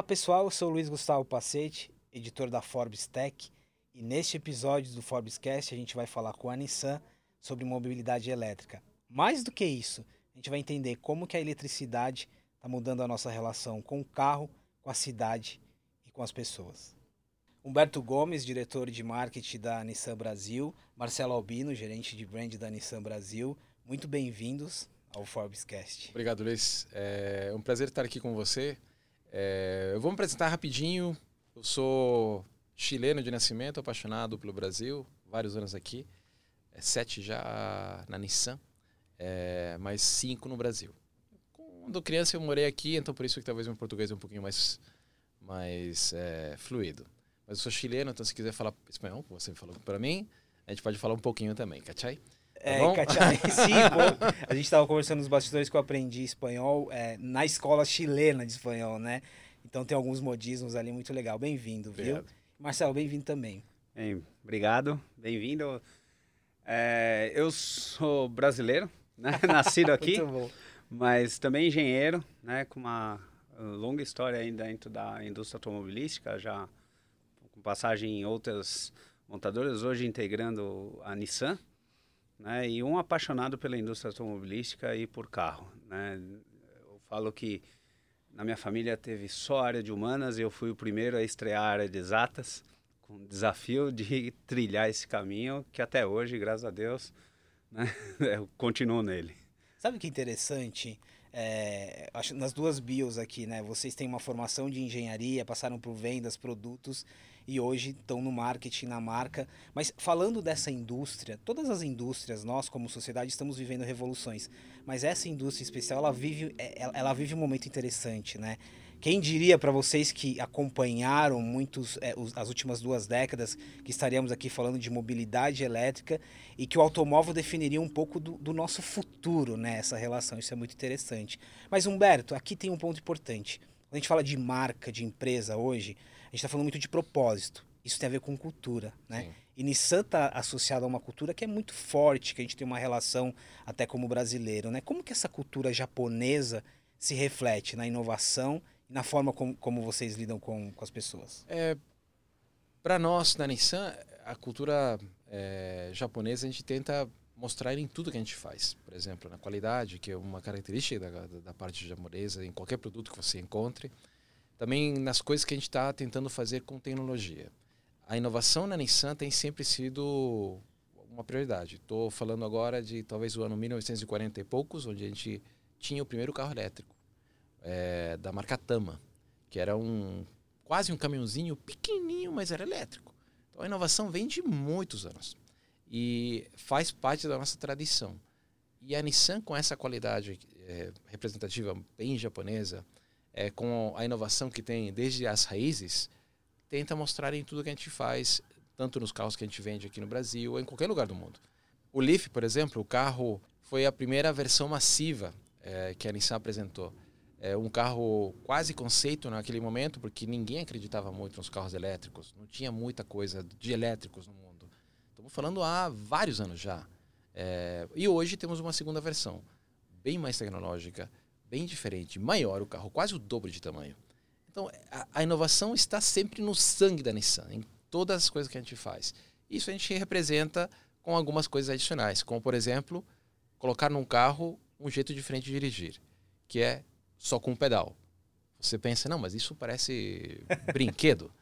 Olá pessoal, eu sou Luiz Gustavo Pacete, editor da Forbes Tech, e neste episódio do Forbescast a gente vai falar com a Nissan sobre mobilidade elétrica. Mais do que isso, a gente vai entender como que a eletricidade está mudando a nossa relação com o carro, com a cidade e com as pessoas. Humberto Gomes, diretor de marketing da Nissan Brasil, Marcelo Albino, gerente de brand da Nissan Brasil, muito bem-vindos ao Forbescast. Obrigado, Luiz. É um prazer estar aqui com você. É, eu vou me apresentar rapidinho. Eu sou chileno de nascimento, apaixonado pelo Brasil, vários anos aqui. É, sete já na Nissan, é, mais cinco no Brasil. Quando criança eu morei aqui, então por isso que talvez meu português é um pouquinho mais, mais é, fluido. Mas eu sou chileno, então se quiser falar espanhol, você falou para mim, a gente pode falar um pouquinho também, cachai? Tá é, pô. A gente estava conversando nos bastidores que eu aprendi espanhol é, na escola chilena de espanhol, né? Então tem alguns modismos ali muito legal. Bem-vindo, viu? Marcelo, bem-vindo também. Bem, obrigado, bem-vindo. É, eu sou brasileiro, né? nascido aqui, mas também engenheiro, né? com uma longa história ainda dentro da indústria automobilística, já com passagem em outras montadoras, hoje integrando a Nissan, né? E um apaixonado pela indústria automobilística e por carro, né? Eu falo que na minha família teve só área de humanas e eu fui o primeiro a estrear a área de exatas, com o desafio de trilhar esse caminho que até hoje, graças a Deus, né? eu continuo nele. Sabe que interessante? É, acho nas duas bios aqui, né? Vocês têm uma formação de engenharia, passaram por vendas, produtos e hoje estão no marketing, na marca. Mas falando dessa indústria, todas as indústrias, nós como sociedade estamos vivendo revoluções. Mas essa indústria especial, ela vive, é, ela vive um momento interessante, né? Quem diria para vocês que acompanharam muitos é, os, as últimas duas décadas que estaríamos aqui falando de mobilidade elétrica e que o automóvel definiria um pouco do, do nosso futuro, né? Essa relação, isso é muito interessante. Mas Humberto, aqui tem um ponto importante. Quando a gente fala de marca, de empresa hoje, gente está falando muito de propósito. Isso tem a ver com cultura, né? Sim. E Nissan está associada a uma cultura que é muito forte, que a gente tem uma relação até como brasileiro, né? Como que essa cultura japonesa se reflete na inovação e na forma como, como vocês lidam com, com as pessoas? É, Para nós, na Nissan, a cultura é, japonesa, a gente tenta mostrar em tudo que a gente faz. Por exemplo, na qualidade, que é uma característica da, da parte japonesa, em qualquer produto que você encontre. Também nas coisas que a gente está tentando fazer com tecnologia. A inovação na Nissan tem sempre sido uma prioridade. Estou falando agora de talvez o ano 1940 e poucos, onde a gente tinha o primeiro carro elétrico é, da marca Tama, que era um quase um caminhãozinho pequenininho, mas era elétrico. Então a inovação vem de muitos anos e faz parte da nossa tradição. E a Nissan, com essa qualidade é, representativa bem japonesa, é, com a inovação que tem desde as raízes, tenta mostrar em tudo que a gente faz, tanto nos carros que a gente vende aqui no Brasil ou em qualquer lugar do mundo. O Leaf, por exemplo, o carro foi a primeira versão massiva é, que a Nissan apresentou é, um carro quase conceito naquele momento, porque ninguém acreditava muito nos carros elétricos. Não tinha muita coisa de elétricos no mundo. Estamos falando há vários anos já. É, e hoje temos uma segunda versão, bem mais tecnológica, bem diferente, maior o carro, quase o dobro de tamanho. Então, a, a inovação está sempre no sangue da Nissan, em todas as coisas que a gente faz. Isso a gente representa com algumas coisas adicionais, como, por exemplo, colocar num carro um jeito diferente de dirigir, que é só com um pedal. Você pensa, não, mas isso parece brinquedo.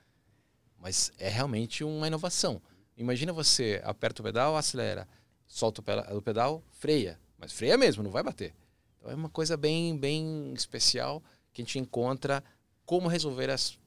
Mas é realmente uma inovação. Imagina você aperta o pedal, acelera, solta o pedal, freia. Mas freia mesmo, não vai bater. Então é uma coisa bem, bem especial que a gente encontra como resolver as,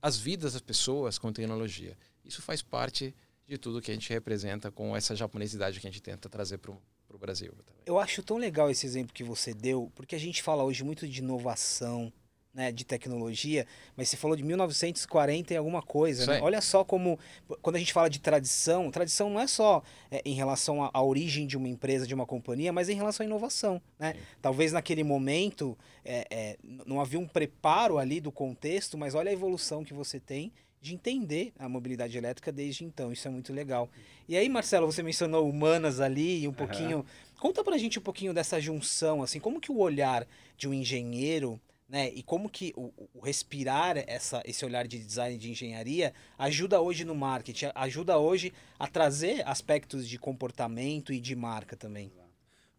as vidas das pessoas com tecnologia. Isso faz parte de tudo que a gente representa com essa japonesidade que a gente tenta trazer para o Brasil. Também. Eu acho tão legal esse exemplo que você deu, porque a gente fala hoje muito de inovação, né, de tecnologia, mas você falou de 1940 e alguma coisa. Né? Olha só como, quando a gente fala de tradição, tradição não é só é, em relação à, à, origem de uma empresa, de uma companhia, mas em relação à inovação. Né? Talvez naquele momento é, é, não havia um preparo ali do contexto, mas olha a evolução que você tem de entender a mobilidade elétrica desde então. Isso é muito legal. E aí, Marcelo, você mencionou humanas ali e um pouquinho. Uhum. Conta pra gente um pouquinho dessa junção, assim, como que o olhar de um engenheiro né? E como que o, o, respirar essa, esse olhar de design de engenharia ajuda hoje no marketing, ajuda hoje a trazer aspectos de comportamento e de marca também.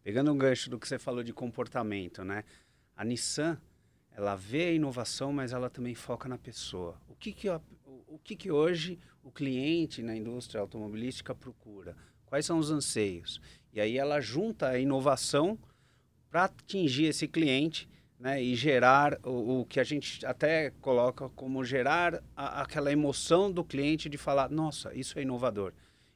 Pegando um gancho do que você falou de comportamento, né? A Nissan, ela vê a inovação, mas ela também foca na pessoa. O que que, o que, que hoje o cliente na indústria automobilística procura? Quais são os anseios? E aí ela junta a inovação para atingir esse cliente né, e gerar o, o, que a gente até coloca como gerar a, aquela emoção do cliente de falar, nossa, isso é inovador.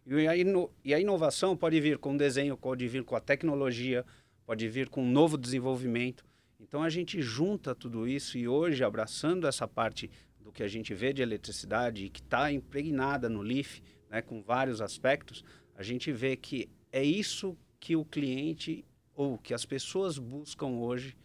E a, ino, e a inovação pode vir com desenho, pode vir com a tecnologia, pode vir com um novo desenvolvimento. Então a gente junta tudo isso e hoje, abraçando essa parte do que a gente vê de eletricidade e que está impregnada no LIF, né, com vários aspectos, a gente vê que é isso que o cliente ou que as pessoas buscam hoje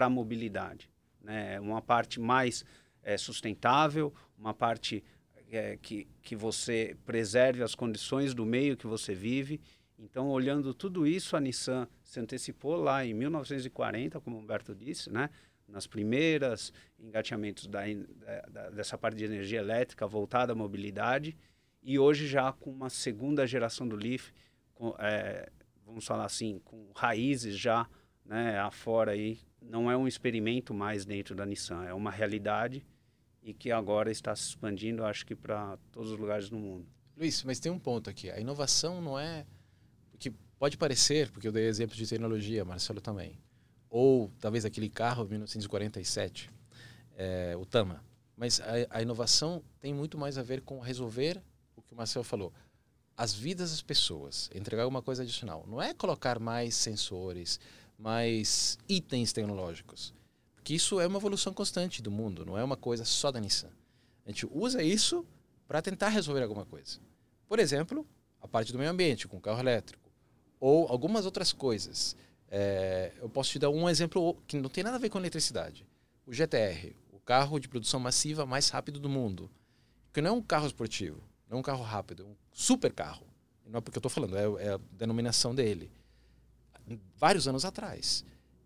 para a mobilidade. Né? Uma parte mais é, sustentável, uma parte é, que, que você preserve as condições do meio que você vive. Então, olhando tudo isso, a Nissan se antecipou lá em 1940, como o Humberto disse, né? nas primeiras engateamentos da, da, dessa parte de energia elétrica voltada à mobilidade, e hoje já com uma segunda geração do Leaf, com, é, vamos falar assim, com raízes já né, afora aí. Não é um experimento mais dentro da Nissan, é uma realidade e que agora está se expandindo, acho que para todos os lugares do mundo. Luiz, mas tem um ponto aqui. A inovação não é que pode parecer, porque eu dei exemplos de tecnologia, Marcelo também, ou talvez aquele carro de 1947, é, o Tama. Mas a, a inovação tem muito mais a ver com resolver o que o Marcelo falou as vidas das pessoas, entregar alguma coisa adicional. Não é colocar mais sensores, mais itens tecnológicos. Porque isso é uma evolução constante do mundo, não é uma coisa só da Nissan. A gente usa isso para tentar resolver alguma coisa. Por exemplo, a parte do meio ambiente, com carro elétrico. Ou algumas outras coisas. É, eu posso te dar um exemplo que não tem nada a ver com eletricidade. O GTR, o carro de produção massiva mais rápido do mundo. Que não é um carro esportivo não é um carro rápido, é um super carro. Não é porque eu estou falando, é, é, a denominação dele. Vários anos atrás.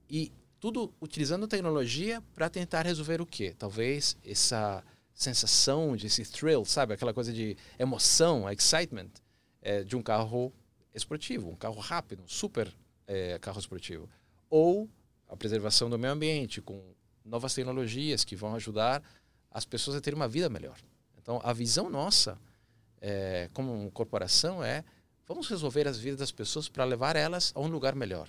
E tudo utilizando tecnologia para tentar resolver o quê? Talvez essa sensação de esse thrill, sabe? Aquela coisa de emoção, excitement é, de um carro esportivo, um carro rápido, um super é, carro esportivo. Ou a preservação do meio ambiente com novas tecnologias que vão ajudar as pessoas a terem uma vida melhor. Então, a visão nossa é, como corporação é vamos resolver as vidas das pessoas para levar elas a um lugar melhor.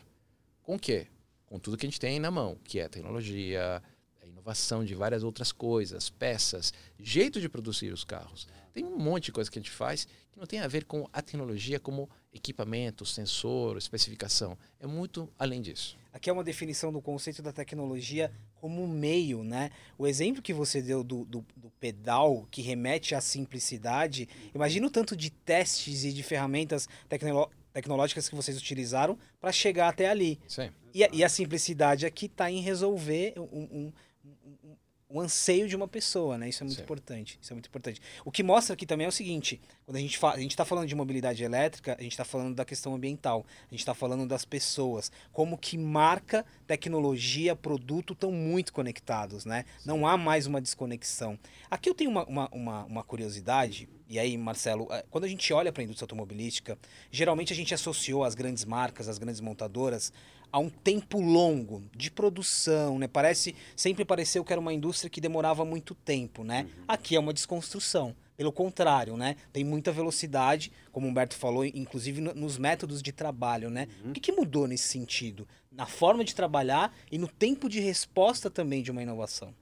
Com o quê? Com tudo que a gente tem na mão, que é tecnologia, a inovação de várias outras coisas, peças, jeito de produzir os carros. Tem um monte de coisa que a gente faz que não tem a ver com a tecnologia como equipamento, sensor, especificação. É muito além disso. Aqui é uma definição do conceito da tecnologia como meio, né? O exemplo que você deu do, do, do pedal, que remete à simplicidade, imagina o tanto de testes e de ferramentas tecnológicas que vocês utilizaram para chegar até ali. Sim. E, a, e a simplicidade aqui está em resolver um, um, o anseio de uma pessoa, né? Isso é muito Sim. importante. Isso é muito importante. O que mostra aqui também é o seguinte: quando a gente fala, a gente está falando de mobilidade elétrica, a gente está falando da questão ambiental, a gente está falando das pessoas, como que marca, tecnologia, produto estão muito conectados, né? Sim. Não há mais uma desconexão. Aqui eu tenho uma, uma, uma, uma curiosidade. E aí, Marcelo, eh, quando a gente olha para a indústria automobilística, geralmente a gente associou as grandes marcas, as grandes montadoras, a um tempo longo de produção, né? Parece sempre pareceu que era uma indústria que demorava muito tempo, né? Uhum. Aqui é uma desconstrução. Pelo contrário, né? Tem muita velocidade, como o Humberto falou, inclusive no, nos métodos de trabalho, né? Uhum. O que, que mudou nesse sentido? Na forma de trabalhar e no tempo de resposta também de uma inovação.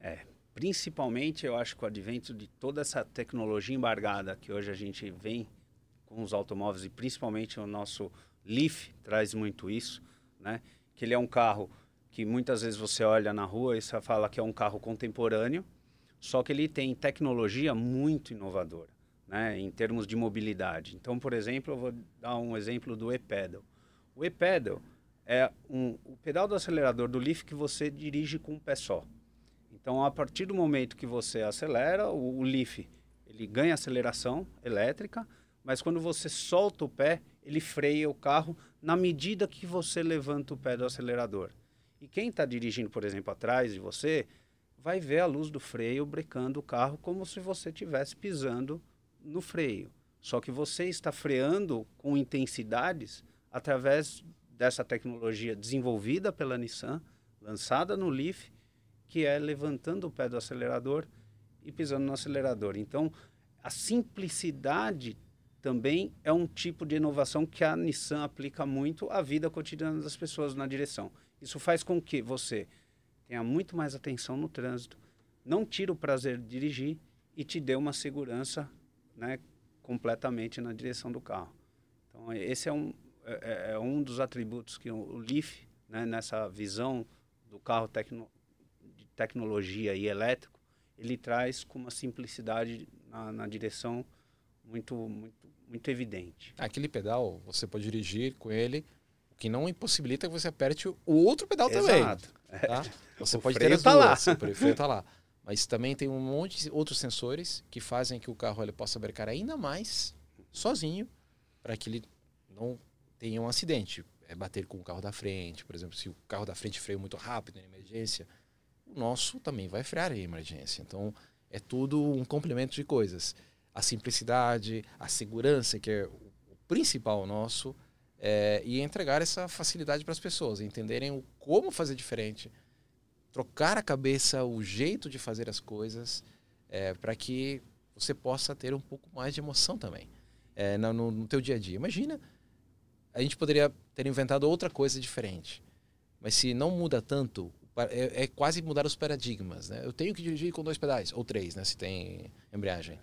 É, principalmente eu acho que o advento de toda essa tecnologia embargada que hoje a gente vem com os automóveis e principalmente o nosso Leaf traz muito isso né? Que ele é um carro que muitas vezes você olha na rua e você fala que é um carro contemporâneo, só que ele tem tecnologia muito inovadora, né? Em termos de mobilidade. Então, por exemplo, eu vou dar um exemplo do e-pedal. O e-pedal é um, o pedal do acelerador do Leaf que você dirige com um pé só. Então, a partir do momento que você acelera, o, o Leaf ele ganha aceleração elétrica, mas quando você solta o pé, ele freia o carro na medida que você levanta o pé do acelerador. E quem está dirigindo, por exemplo, atrás de você, vai ver a luz do freio brecando o carro como se você estivesse pisando no freio. Só que você está freando com intensidades através dessa tecnologia desenvolvida pela Nissan, lançada no Leaf, que é levantando o pé do acelerador e pisando no acelerador. Então, a simplicidade também é um tipo de inovação que a Nissan aplica muito à vida cotidiana das pessoas na direção. Isso faz com que você tenha muito mais atenção no trânsito, não tire o prazer de dirigir e te dê uma segurança né, completamente na direção do carro. Então, esse é um, é, é, é um dos atributos que o Leaf, né, nessa visão do carro tecno, de tecnologia e elétrico, ele traz com uma simplicidade na, na direção muito, muito, muito evidente. Aquele pedal, você pode dirigir com ele, o que não impossibilita que você aperte o outro pedal Exato. também. Tá? Você o pode ter as tá duas, lá. o freio está lá. Mas também tem um monte de outros sensores que fazem que o carro ele possa brecar ainda mais sozinho para que ele não tenha um acidente. É bater com o carro da frente, por exemplo, se o carro da frente freia muito rápido em emergência, o nosso também vai frear em emergência. Então, é tudo um complemento de coisas. A simplicidade, a segurança, que é o principal nosso, é, e entregar essa facilidade para as pessoas, entenderem o, como fazer diferente, trocar a cabeça, o jeito de fazer as coisas, é, para que você possa ter um pouco mais de emoção também é, no, no teu dia a dia. Imagina, a gente poderia ter inventado outra coisa diferente, mas se não muda tanto, é, é, quase mudar os paradigmas. Né? Eu tenho que dirigir com dois pedais, ou três, né? se tem embreagem.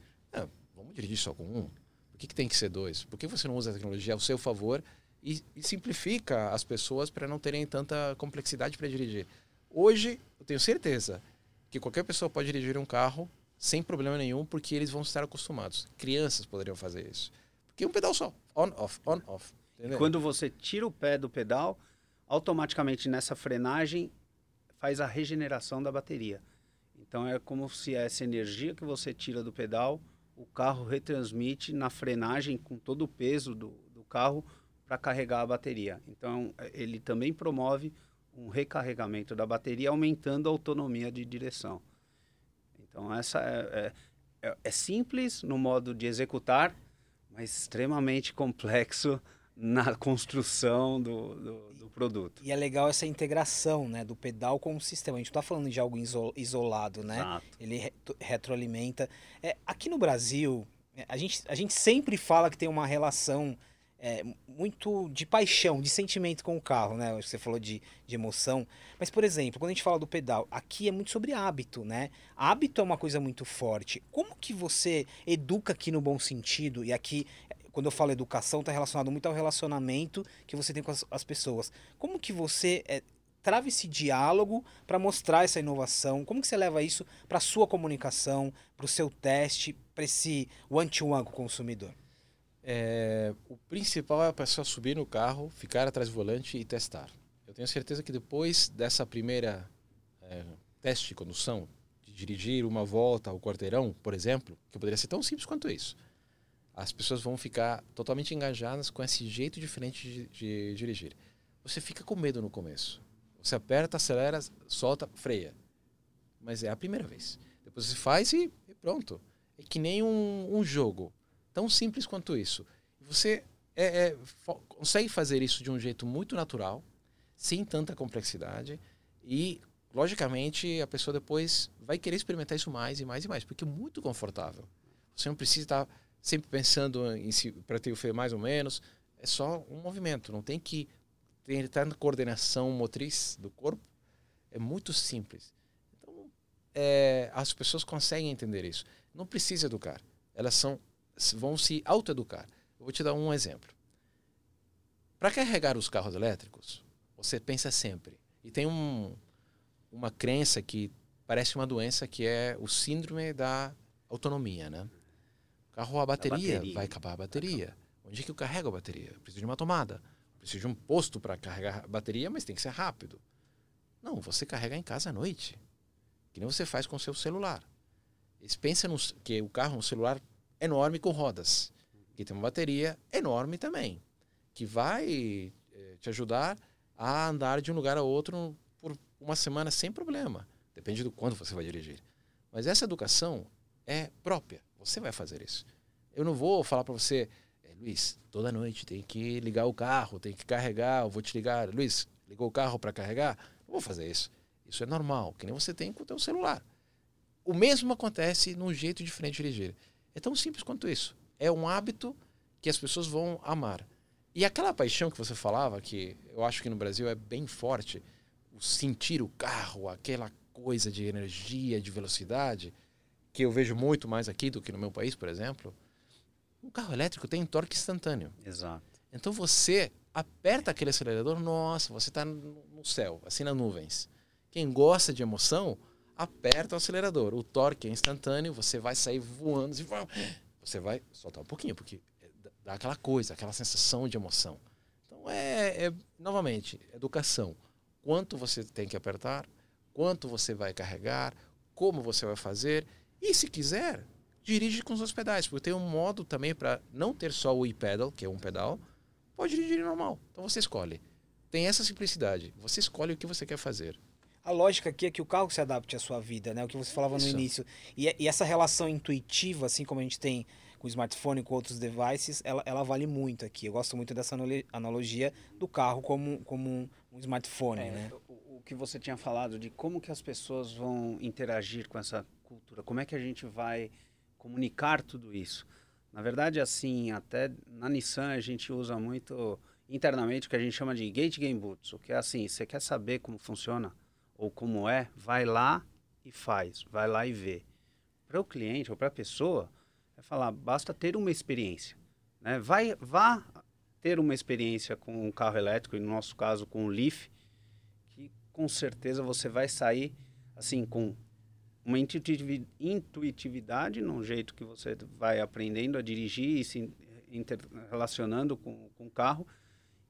Dirigir só com um. Por que, que tem que ser dois? Por que você não usa a tecnologia ao seu favor e, e simplifica as pessoas para não terem tanta complexidade para dirigir? Hoje, eu tenho certeza que qualquer pessoa pode dirigir um carro sem problema nenhum, porque eles vão estar acostumados. Crianças poderiam fazer isso. Porque um pedal só, on, off, on, off. Quando você tira o pé do pedal, automaticamente nessa frenagem faz a regeneração da bateria. Então é como se essa energia que você tira do pedal, o carro retransmite na frenagem com todo o peso do, do carro para carregar a bateria. Então ele também promove um recarregamento da bateria, aumentando a autonomia de direção. Então essa é, é, é, é simples no modo de executar, mas extremamente complexo na construção do, do, do, produto. E é legal essa integração né, do pedal com o sistema. A gente está falando de algo isolado, né? Exato. Ele retroalimenta. É, aqui no Brasil, é, a gente, a gente sempre fala que tem uma relação é, muito de paixão, de sentimento com o carro, né? Você falou de, de emoção. Mas, por exemplo, quando a gente fala do pedal, aqui é muito sobre hábito, né? Hábito é uma coisa muito forte. Como que você educa aqui no bom sentido? E aqui quando eu falo educação, está relacionado muito ao relacionamento que você tem com as, as pessoas. Como que você é, trava esse diálogo para mostrar essa inovação? Como que você leva isso para a sua comunicação, para o seu teste, para esse one-to-one -one com o consumidor? É, o principal é a pessoa subir no carro, ficar atrás do volante e testar. Eu tenho certeza que depois dessa primeira é, teste de condução, de dirigir uma volta ao quarteirão, por exemplo, que poderia ser tão simples quanto isso, as pessoas vão ficar totalmente engajadas com esse jeito diferente de, de, dirigir. Você fica com medo no começo. Você aperta, acelera, solta, freia. Mas é a primeira vez. Depois você faz e, e pronto. É que nem um, um, jogo. Tão simples quanto isso. Você é, é, consegue fazer isso de um jeito muito natural, sem tanta complexidade. E, logicamente, a pessoa depois vai querer experimentar isso mais e mais e mais, porque é muito confortável. Você não precisa estar sempre pensando em si, para ter o freio mais ou menos. É só um movimento, não tem que ter tanta coordenação motriz do corpo. É muito simples. Então, é, as pessoas conseguem entender isso. Não precisa educar. Elas são, vão se autoeducar. Eu vou te dar um exemplo. Para carregar os carros elétricos, você pensa sempre. E tem um, uma crença que parece uma doença que é o síndrome da autonomia, né? Carro a bateria, bateria, vai acabar a bateria. Onde é que eu carrego a bateria? preciso de uma tomada. preciso de um posto para carregar a bateria, mas tem que ser rápido. Não, você carrega em casa à noite. Que nem você faz com o seu celular. Eles pensam que o carro é um celular enorme com rodas. Que tem uma bateria enorme também. Que vai eh, te ajudar a andar de um lugar a outro por uma semana sem problema. Depende do quanto você vai dirigir. Mas essa educação é própria. Você vai fazer isso. Eu não vou falar para você, é, Luiz, toda noite tem que ligar o carro, tem que carregar, eu vou te ligar. Luiz, ligou o carro para carregar? Não vou fazer isso. Isso é normal, que nem você tem com o seu celular. O mesmo acontece num jeito diferente de dirigir. É tão simples quanto isso. É um hábito que as pessoas vão amar. E aquela paixão que você falava, que eu acho que no Brasil é bem forte, o sentir o carro, aquela coisa de energia, de velocidade, que eu vejo muito mais aqui do que no meu país, por exemplo. Um carro elétrico tem torque instantâneo. Exato. Então você aperta aquele acelerador, nossa, você está no céu, assim nas nuvens. Quem gosta de emoção, aperta o acelerador. O torque é instantâneo, você vai sair voando, você vai soltar um pouquinho, porque dá aquela coisa, aquela sensação de emoção. Então é, é novamente, educação. Quanto você tem que apertar, quanto você vai carregar, como você vai fazer. E se quiser, dirige com os dois pedais, porque tem um modo também para não ter só o e-pedal, que é um pedal, pode dirigir normal. Então você escolhe. Tem essa simplicidade. Você escolhe o que você quer fazer. A lógica aqui é que o carro se adapte à sua vida, né? O que você falava Isso. no início. E, e, essa relação intuitiva, assim como a gente tem com o smartphone, com outros devices, ela, ela vale muito aqui. Eu gosto muito dessa analogia do carro como, como um, um smartphone, é, né? O, o que você tinha falado de como que as pessoas vão interagir com essa cultura, como é que a gente vai comunicar tudo isso. Na verdade, assim, até na Nissan a gente usa muito internamente o que a gente chama de Gate Game Boots, o que é assim, você quer saber como funciona ou como é, vai lá e faz, vai lá e vê. Para o cliente ou para a pessoa, é falar, basta ter uma experiência. Né? Vai, vá ter uma experiência com um carro elétrico, e no nosso caso com o Leaf, que com certeza você vai sair assim com uma intuitividade no jeito que você vai aprendendo a dirigir e se relacionando com, com o carro.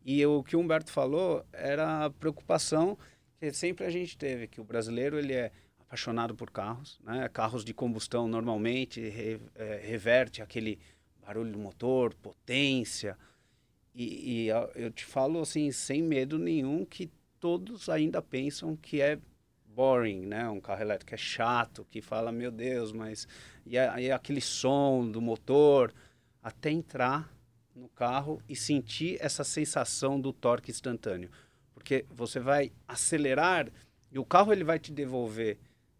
E o que o Humberto falou era a preocupação que sempre a gente teve, que o brasileiro ele é apaixonado por carros, né? Carros de combustão normalmente re, é, reverte aquele barulho do motor, potência. E, e eu te falo assim, sem medo nenhum, que todos ainda pensam que é boring, né? Um carro elétrico é chato, que fala, meu Deus, mas... E, e aquele som do motor, até entrar no carro e sentir essa sensação do torque instantâneo. Porque você vai acelerar e o carro ele vai te devolver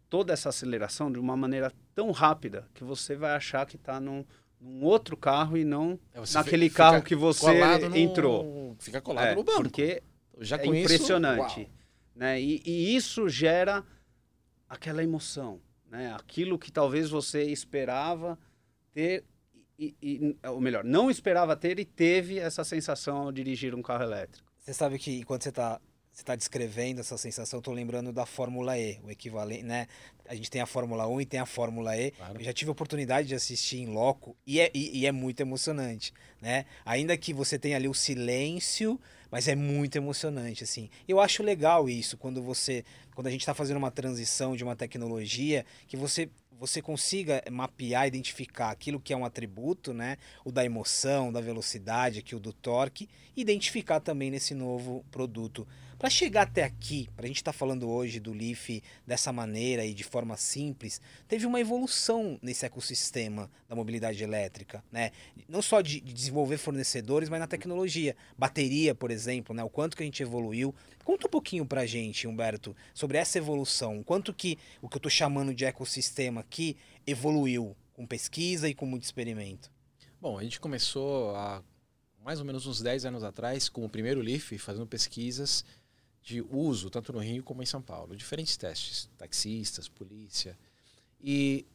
toda essa aceleração de uma maneira tão rápida que você vai achar que está num, num, outro carro e não é, naquele carro que você entrou. No, fica colado é, no banco. Porque já é impressionante. Né? E, e, isso gera aquela emoção. Né? Aquilo que talvez você esperava ter, e, e, ou melhor, não esperava ter e teve essa sensação ao dirigir um carro elétrico. Você sabe que enquanto você está você está descrevendo essa sensação, estou lembrando da Fórmula E, o equivalente, né? A gente tem a Fórmula 1 e tem a Fórmula E. Claro. Eu já tive a oportunidade de assistir em loco e é, e, e, é muito emocionante, né? Ainda que você tenha ali o silêncio, mas é muito emocionante, assim. Eu acho legal isso, quando você, quando a gente está fazendo uma transição de uma tecnologia, que você você consiga mapear, identificar aquilo que é um atributo, né? O da emoção, da velocidade, aqui o do torque, identificar também nesse novo produto. Para chegar até aqui, para a gente estar tá falando hoje do Leaf dessa maneira e de forma simples, teve uma evolução nesse ecossistema da mobilidade elétrica, né? Não só de, de desenvolver fornecedores, mas na tecnologia. Bateria, por exemplo, né? O quanto que a gente evoluiu. Conta um pouquinho para a gente, Humberto, sobre essa evolução. Quanto que o que eu estou chamando de ecossistema aqui evoluiu com pesquisa e com muito experimento. Bom, a gente começou há mais ou menos uns 10 anos atrás com o primeiro Leaf, fazendo pesquisas de uso, tanto no Rio como em São Paulo. Diferentes testes, taxistas, polícia. E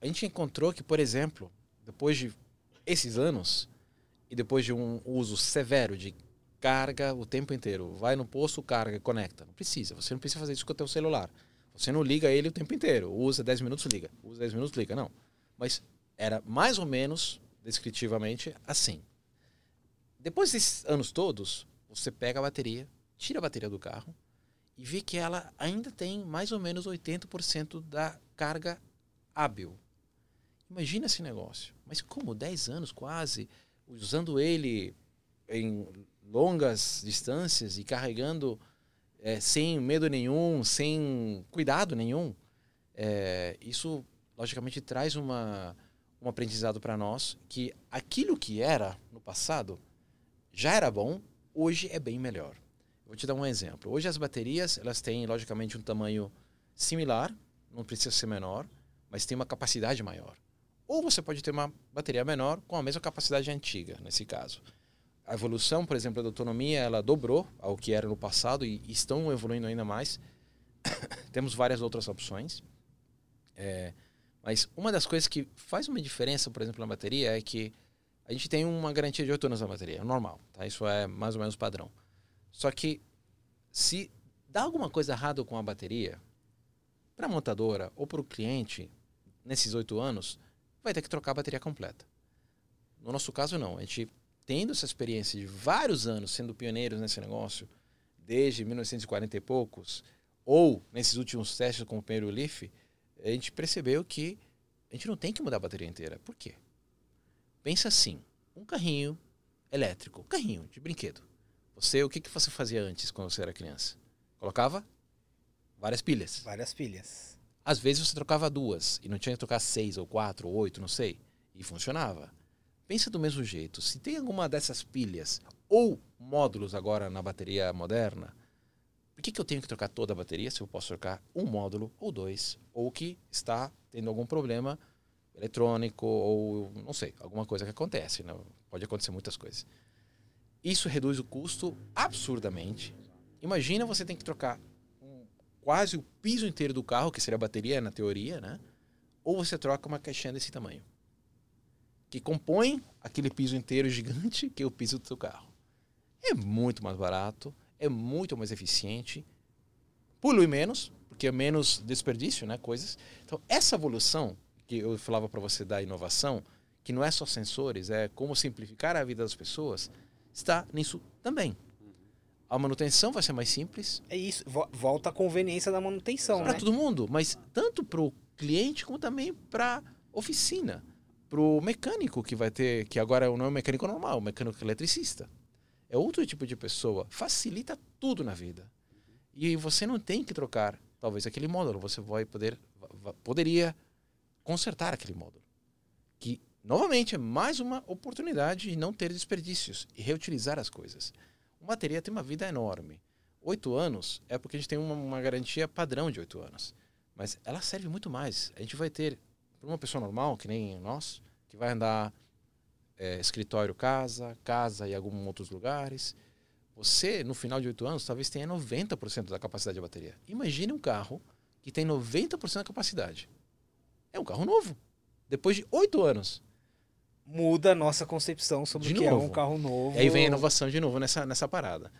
a gente encontrou que, por exemplo, depois de esses anos, e depois de um uso severo de carga o tempo inteiro, vai no posto, carga, conecta. Não precisa, você não precisa fazer isso com o teu celular. Você não liga ele o tempo inteiro. Usa 10 minutos, liga. Usa 10 minutos, liga. Não. Mas era mais ou menos, descritivamente, assim. Depois desses anos todos, você pega a bateria, tira a bateria do carro e vê que ela ainda tem mais ou menos 80% da carga hábil. Imagina esse negócio. Mas como 10 anos quase, usando ele em longas distâncias e carregando é, sem medo nenhum, sem cuidado nenhum, é, isso logicamente traz uma, um aprendizado para nós que aquilo que era no passado já era bom, hoje é bem melhor. Vou te dar um exemplo. Hoje as baterias elas têm logicamente um tamanho similar, não precisa ser menor, mas tem uma capacidade maior. Ou você pode ter uma bateria menor com a mesma capacidade antiga, nesse caso. A evolução, por exemplo, da autonomia, ela dobrou ao que era no passado e estão evoluindo ainda mais. Temos várias outras opções. É, mas uma das coisas que faz uma diferença, por exemplo, na bateria é que a gente tem uma garantia de 8 anos na bateria, normal, tá? Isso é mais ou menos padrão. Só que se dá alguma coisa errada com a bateria, para a montadora ou para o cliente, nesses oito anos, vai ter que trocar a bateria completa. No nosso caso, não. A gente, tendo essa experiência de vários anos sendo pioneiros nesse negócio, desde 1940 e poucos, ou nesses últimos testes com o primeiro Leaf, a gente percebeu que a gente não tem que mudar a bateria inteira. Por quê? Pensa assim, um carrinho elétrico, um carrinho de brinquedo. Você, o que, que você fazia antes quando você era criança? Colocava várias pilhas. Várias pilhas. Às vezes você trocava duas e não tinha que trocar seis ou quatro ou oito, não sei. E funcionava. Pensa do mesmo jeito. Se tem alguma dessas pilhas ou módulos agora na bateria moderna, por que, que eu tenho que trocar toda a bateria se eu posso trocar um módulo ou dois, ou que está tendo algum problema eletrônico ou não sei, alguma coisa que acontece. Né? Pode acontecer muitas coisas. Isso reduz o custo absurdamente. Imagina você tem que trocar quase o piso inteiro do carro, que seria a bateria na teoria, né? Ou você troca uma caixinha desse tamanho, que compõe aquele piso inteiro gigante que é o piso do seu carro. É muito mais barato, é muito mais eficiente, polui menos, porque é menos desperdício, né, coisas. Então, essa evolução que eu falava para você da inovação, que não é só sensores, é como simplificar a vida das pessoas, está nisso também. A manutenção vai ser mais simples. É isso, volta a conveniência da manutenção, para né? todo mundo, mas tanto para o cliente como também para oficina, para o mecânico que vai ter, que agora não é um mecânico normal, é um mecânico eletricista é outro tipo de pessoa, facilita tudo na vida. E você não tem que trocar, talvez, aquele módulo. Você vai poder, poderia consertar aquele módulo. Novamente, é mais uma oportunidade de não ter desperdícios e reutilizar as coisas. Uma bateria tem uma vida enorme. Oito anos é porque a gente tem uma, uma garantia padrão de oito anos. Mas ela serve muito mais. A gente vai ter, para uma pessoa normal, que nem nós, que vai andar é, escritório casa, casa e alguns outros lugares. Você, no final de oito anos, talvez tenha 90% da capacidade da bateria. Imagine um carro que tem 90% da capacidade. É um carro novo. Depois de oito anos. Muda a nossa concepção sobre de o que novo. é um carro novo. E aí vem a inovação de novo nessa, nessa parada.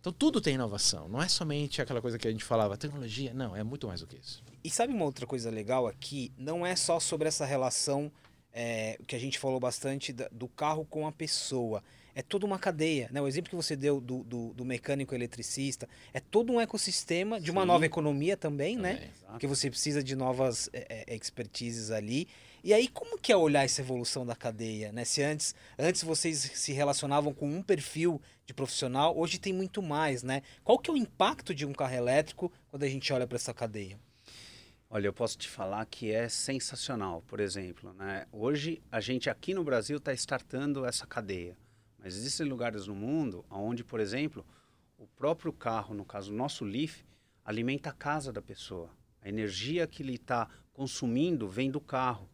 Então tudo tem inovação. Não é somente aquela coisa que a gente falava, tecnologia. Não, é muito mais do que isso. E sabe uma outra coisa legal aqui? Não é só sobre essa relação é, que a gente falou bastante do carro com a pessoa. É toda uma cadeia. Né? O exemplo que você deu do, do, do mecânico eletricista é todo um ecossistema de uma Sim. nova economia também, também né? Exato. Porque você precisa de novas é, é, expertises ali. E aí, como que é olhar essa evolução da cadeia? Né? Se antes, antes vocês se relacionavam com um perfil de profissional, hoje tem muito mais, né? Qual que é o impacto de um carro elétrico quando a gente olha para essa cadeia? Olha, eu posso te falar que é sensacional, por exemplo. Né? Hoje, a gente aqui no Brasil está startando essa cadeia. Mas existem lugares no mundo onde, por exemplo, o próprio carro, no caso o nosso Leaf, alimenta a casa da pessoa. A energia que ele está consumindo vem do carro,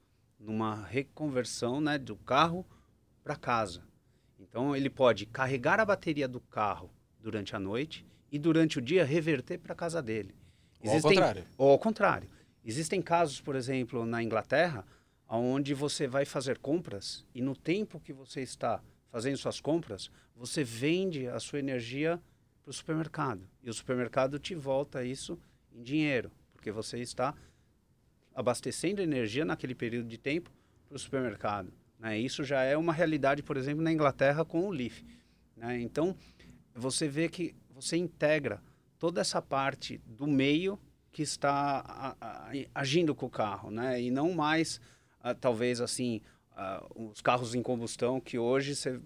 numa reconversão né, do carro para casa. Então ele pode carregar a bateria do carro durante a noite e durante o dia reverter para a casa dele. Existem... Ou ao contrário. Ou ao contrário. Existem casos, por exemplo, na Inglaterra, onde você vai fazer compras e no tempo que você está fazendo suas compras, você vende a sua energia para o supermercado. E o supermercado te volta isso em dinheiro, porque você está abastecendo energia naquele período de tempo para o supermercado. Né? Isso já é uma realidade, por exemplo, na Inglaterra com o Leaf. Né? Então, você vê que você integra toda essa parte do meio que está agindo com o carro, né? E não mais, uh, talvez assim, uh, os carros em combustão que hoje você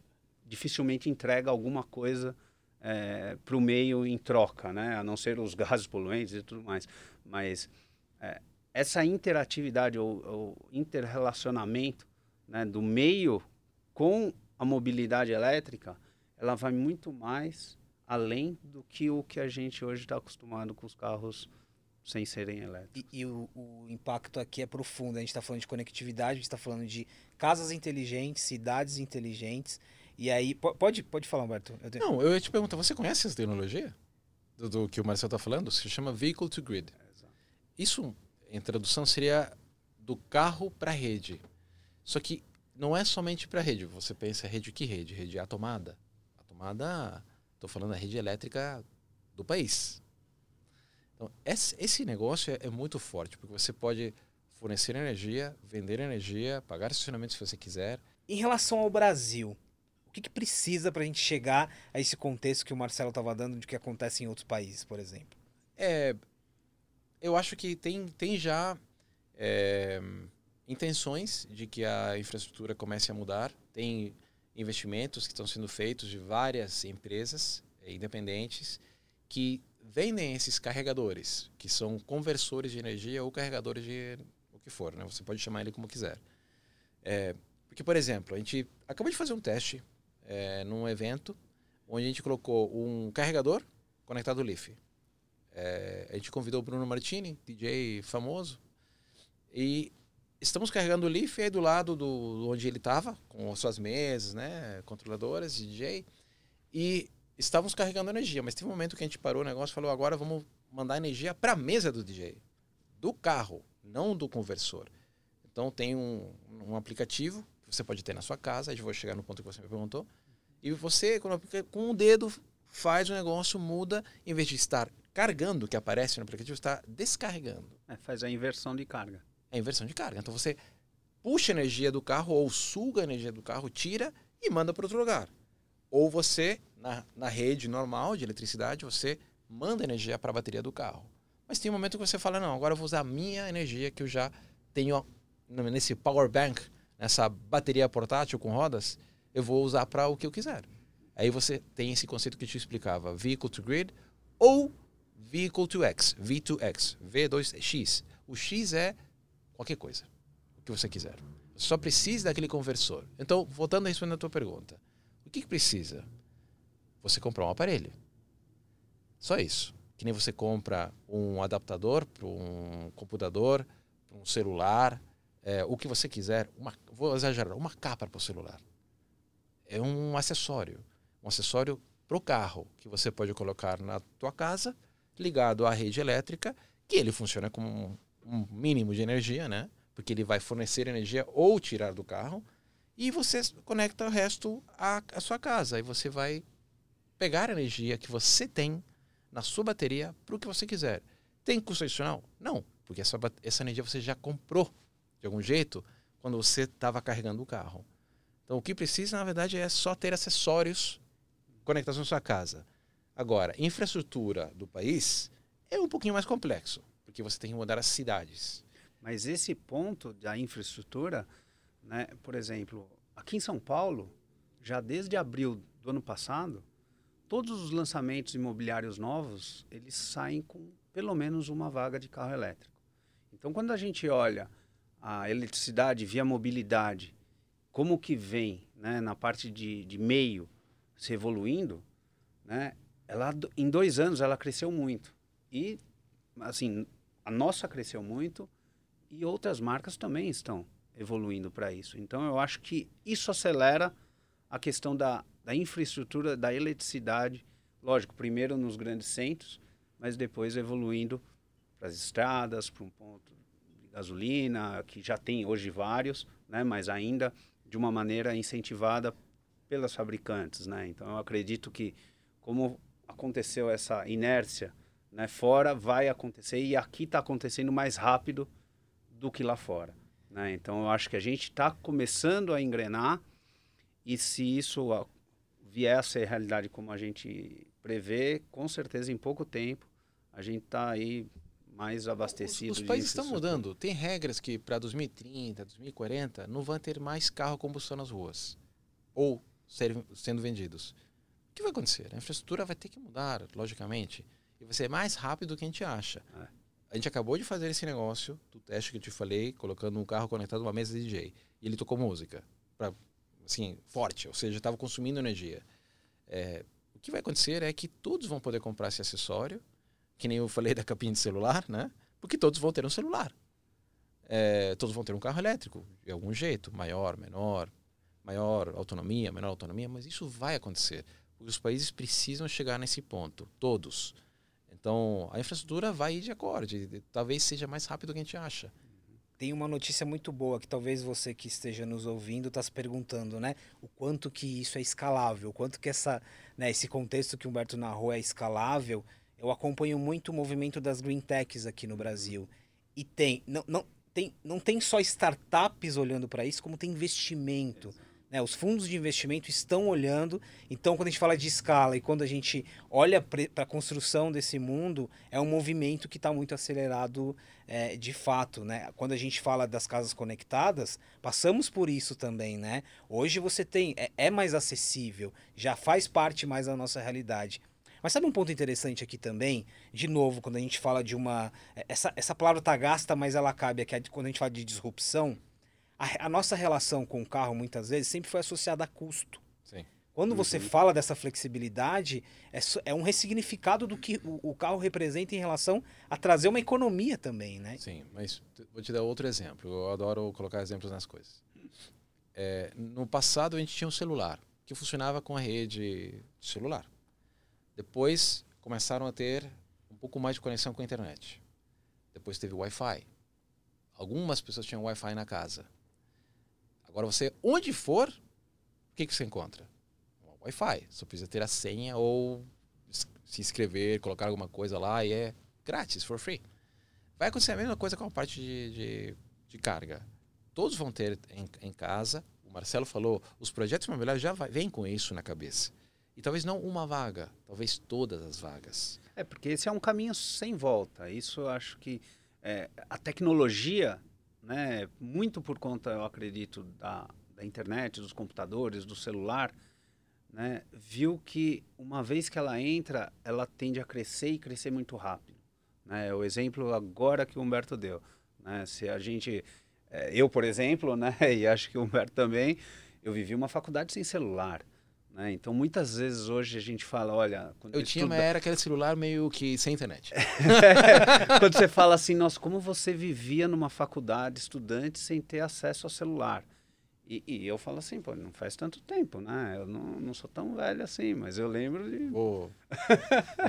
dificilmente entrega alguma coisa é, para o meio em troca, né? a não ser os gases poluentes e tudo mais. Mas é, essa interatividade ou, ou interrelacionamento né, do meio com a mobilidade elétrica, ela vai muito mais além do que o que a gente hoje está acostumado com os carros sem serem elétricos. E, e o, o, impacto aqui é profundo. A gente está falando de conectividade, a gente está falando de casas inteligentes, cidades inteligentes. E aí, pode, pode falar, Humberto. Eu tenho... Não, eu ia te perguntar, você conhece essa tecnologia? Do, do que o Marcelo está falando? Se chama Vehicle to Grid. Isso, em tradução, seria do carro para a rede. Só que não é somente para a rede. Você pensa rede que rede? Rede a tomada. A tomada, estou falando da rede elétrica do país. Então, esse negócio é, é muito forte, porque você pode fornecer energia, vender energia, pagar estacionamento se você quiser. Em relação ao Brasil, o que, que precisa para a gente chegar a esse contexto que o Marcelo estava dando de que acontece em outros países, por exemplo? É, eu acho que tem, tem já é, intenções de que a infraestrutura comece a mudar. Tem investimentos que estão sendo feitos de várias empresas é, independentes que vendem esses carregadores, que são conversores de energia ou carregadores de o que for, né? Você pode chamar ele como quiser. É, porque, por exemplo, a gente acabou de fazer um teste é, num evento onde a gente colocou um carregador conectado ao Leaf. É, a gente convidou o Bruno Martini, DJ famoso, e estamos carregando o Leaf aí do lado do onde ele estava, com as suas mesas, né, controladoras, DJ, e estávamos carregando energia, mas teve um momento que a gente parou o negócio e falou: agora vamos mandar energia para a mesa do DJ, do carro, não do conversor. Então tem um, um aplicativo que você pode ter na sua casa, aí vou chegar no ponto que você me perguntou, e você, com um dedo, faz o negócio, muda, em vez de estar carregando, que aparece no aplicativo, está descarregando. É, faz a inversão de carga. É a inversão de carga. Então você puxa a energia do carro ou suga a energia do carro, tira e manda para outro lugar. Ou você, na, na rede normal de eletricidade, você manda energia para a bateria do carro. Mas tem um momento que você fala, não, agora eu vou usar a minha energia que eu já tenho nesse power bank, nessa bateria portátil com rodas, eu vou usar para o que eu quiser. Aí você tem esse conceito que eu te explicava, vehicle to grid ou vehicle to X, V2X, V2X. O X é qualquer coisa, o que você quiser. Só precisa daquele conversor. Então, voltando a responder a tua pergunta, o que, que precisa? Você comprar um aparelho. Só isso. Que nem você compra um adaptador para um computador, para um celular, é, o que você quiser. Uma, vou exagerar, uma capa para o celular. É um acessório. Um acessório para o carro que você pode colocar na tua casa, ligado à rede elétrica, que ele funciona com um, mínimo de energia, né? Porque ele vai fornecer energia ou tirar do carro e você conecta o resto à, à sua casa. Aí você vai pegar a energia que você tem na sua bateria para o que você quiser. Tem custo adicional? Não, porque essa, essa energia você já comprou de algum jeito quando você estava carregando o carro. Então o que precisa, na verdade, é só ter acessórios conectados na sua casa. Agora, infraestrutura do país é um pouquinho mais complexo, porque você tem que mudar as cidades. Mas esse ponto da infraestrutura né? Por exemplo, aqui em São Paulo, já desde abril do ano passado, todos os lançamentos imobiliários novos, eles saem com pelo menos uma vaga de carro elétrico. Então, quando a gente olha a eletricidade via mobilidade, como que vem né, na parte de, de meio se evoluindo, né, ela, em dois anos ela cresceu muito. E, assim, a nossa cresceu muito e outras marcas também estão evoluindo para isso. Então, eu acho que isso acelera a questão da, da infraestrutura, da eletricidade, lógico, primeiro nos grandes centros, mas depois evoluindo para as estradas, para um ponto de gasolina, que já tem hoje vários, né, mas ainda de uma maneira incentivada pelas fabricantes. Né? Então, eu acredito que, como aconteceu essa inércia né, fora, vai acontecer e aqui está acontecendo mais rápido do que lá fora. Né? Então, eu acho que a gente está começando a engrenar e se isso vier a ser realidade como a gente prevê, com certeza em pouco tempo a gente está aí mais abastecido. Os, os países estão mudando. Tem regras que para 2030, 2040 não vão ter mais carro a combustão nas ruas ou ser, sendo vendidos. Que vai acontecer? A infraestrutura vai ter que mudar, logicamente, e vai ser mais rápido do que a gente acha. É. A gente acabou de fazer esse negócio do teste que eu te falei, colocando um carro conectado numa mesa de DJ. E ele tocou música, pra, assim, forte, ou seja, estava consumindo energia. É, o que vai acontecer é que todos vão poder comprar esse acessório, que nem eu falei da capinha de celular, né? Porque todos vão ter um celular. É, todos vão ter um carro elétrico, de algum jeito, maior, menor, maior autonomia, menor autonomia, mas isso vai acontecer. Os países precisam chegar nesse ponto, todos. Então, a infraestrutura vai de acordo, talvez seja mais rápido do que a gente acha. Tem uma notícia muito boa que talvez você que esteja nos ouvindo está se perguntando, né? O quanto que isso é escalável, o quanto que essa, né, esse contexto que o Humberto narrou é escalável. Eu acompanho muito o movimento das green techs aqui no Brasil. E tem, não, não, tem, não tem só startups olhando para isso, como tem investimento. Exato né? Os fundos de investimento estão olhando. Então, quando a gente fala de escala e quando a gente olha para a construção desse mundo, é um movimento que está muito acelerado é, de fato. Né? Quando a gente fala das casas conectadas, passamos por isso também. Né? Hoje você tem, é, é mais acessível, já faz parte mais da nossa realidade. Mas sabe um ponto interessante aqui também? De novo, quando a gente fala de uma. É, essa, essa palavra está gasta, mas ela cabe aqui quando a gente fala de disrupção a, a, nossa relação com o carro, muitas vezes, sempre foi associada a custo. Sim. Quando uhum. você fala dessa flexibilidade, é, é um ressignificado do que o, o, carro representa em relação a trazer uma economia também, né? Sim, mas vou te dar outro exemplo. Eu adoro colocar exemplos nas coisas. É, no passado, a gente tinha um celular que funcionava com a rede celular. Depois, começaram a ter um pouco mais de conexão com a internet. Depois teve Wi-Fi. Algumas pessoas tinham Wi-Fi na casa. Agora você, onde for, o que, que você encontra? Wi-Fi. Só precisa ter a senha ou se inscrever, colocar alguma coisa lá e é grátis, for free. Vai acontecer a mesma coisa com a parte de, de, de carga. Todos vão ter em, em, casa. O Marcelo falou, os projetos imobiliários já vai, vêm com isso na cabeça. E talvez não uma vaga, talvez todas as vagas. É, porque esse é um caminho sem volta. Isso eu acho que é, a tecnologia né, muito por conta, eu acredito, da, da internet, dos computadores, do celular, né, viu que uma vez que ela entra, ela tende a crescer e crescer muito rápido. Né? O exemplo agora que o Humberto deu. Né? Se a gente, é, eu por exemplo, né, e acho que o Humberto também, eu vivi uma faculdade sem celular. Né? Então, muitas vezes hoje a gente fala, olha... eu tinha, mas era aquele celular meio que sem internet. quando você fala assim, nossa, como você vivia numa faculdade, estudante, sem ter acesso ao celular. E, e, eu falo assim, pô, não faz tanto tempo, né? Eu não, não sou tão velho assim, mas eu lembro de... Oh,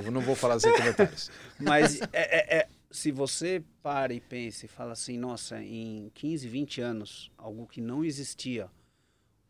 eu não vou falar sem comentários. mas é, é, é, se você para e pensa e fala assim, nossa, em 15, 20 anos, algo que não existia,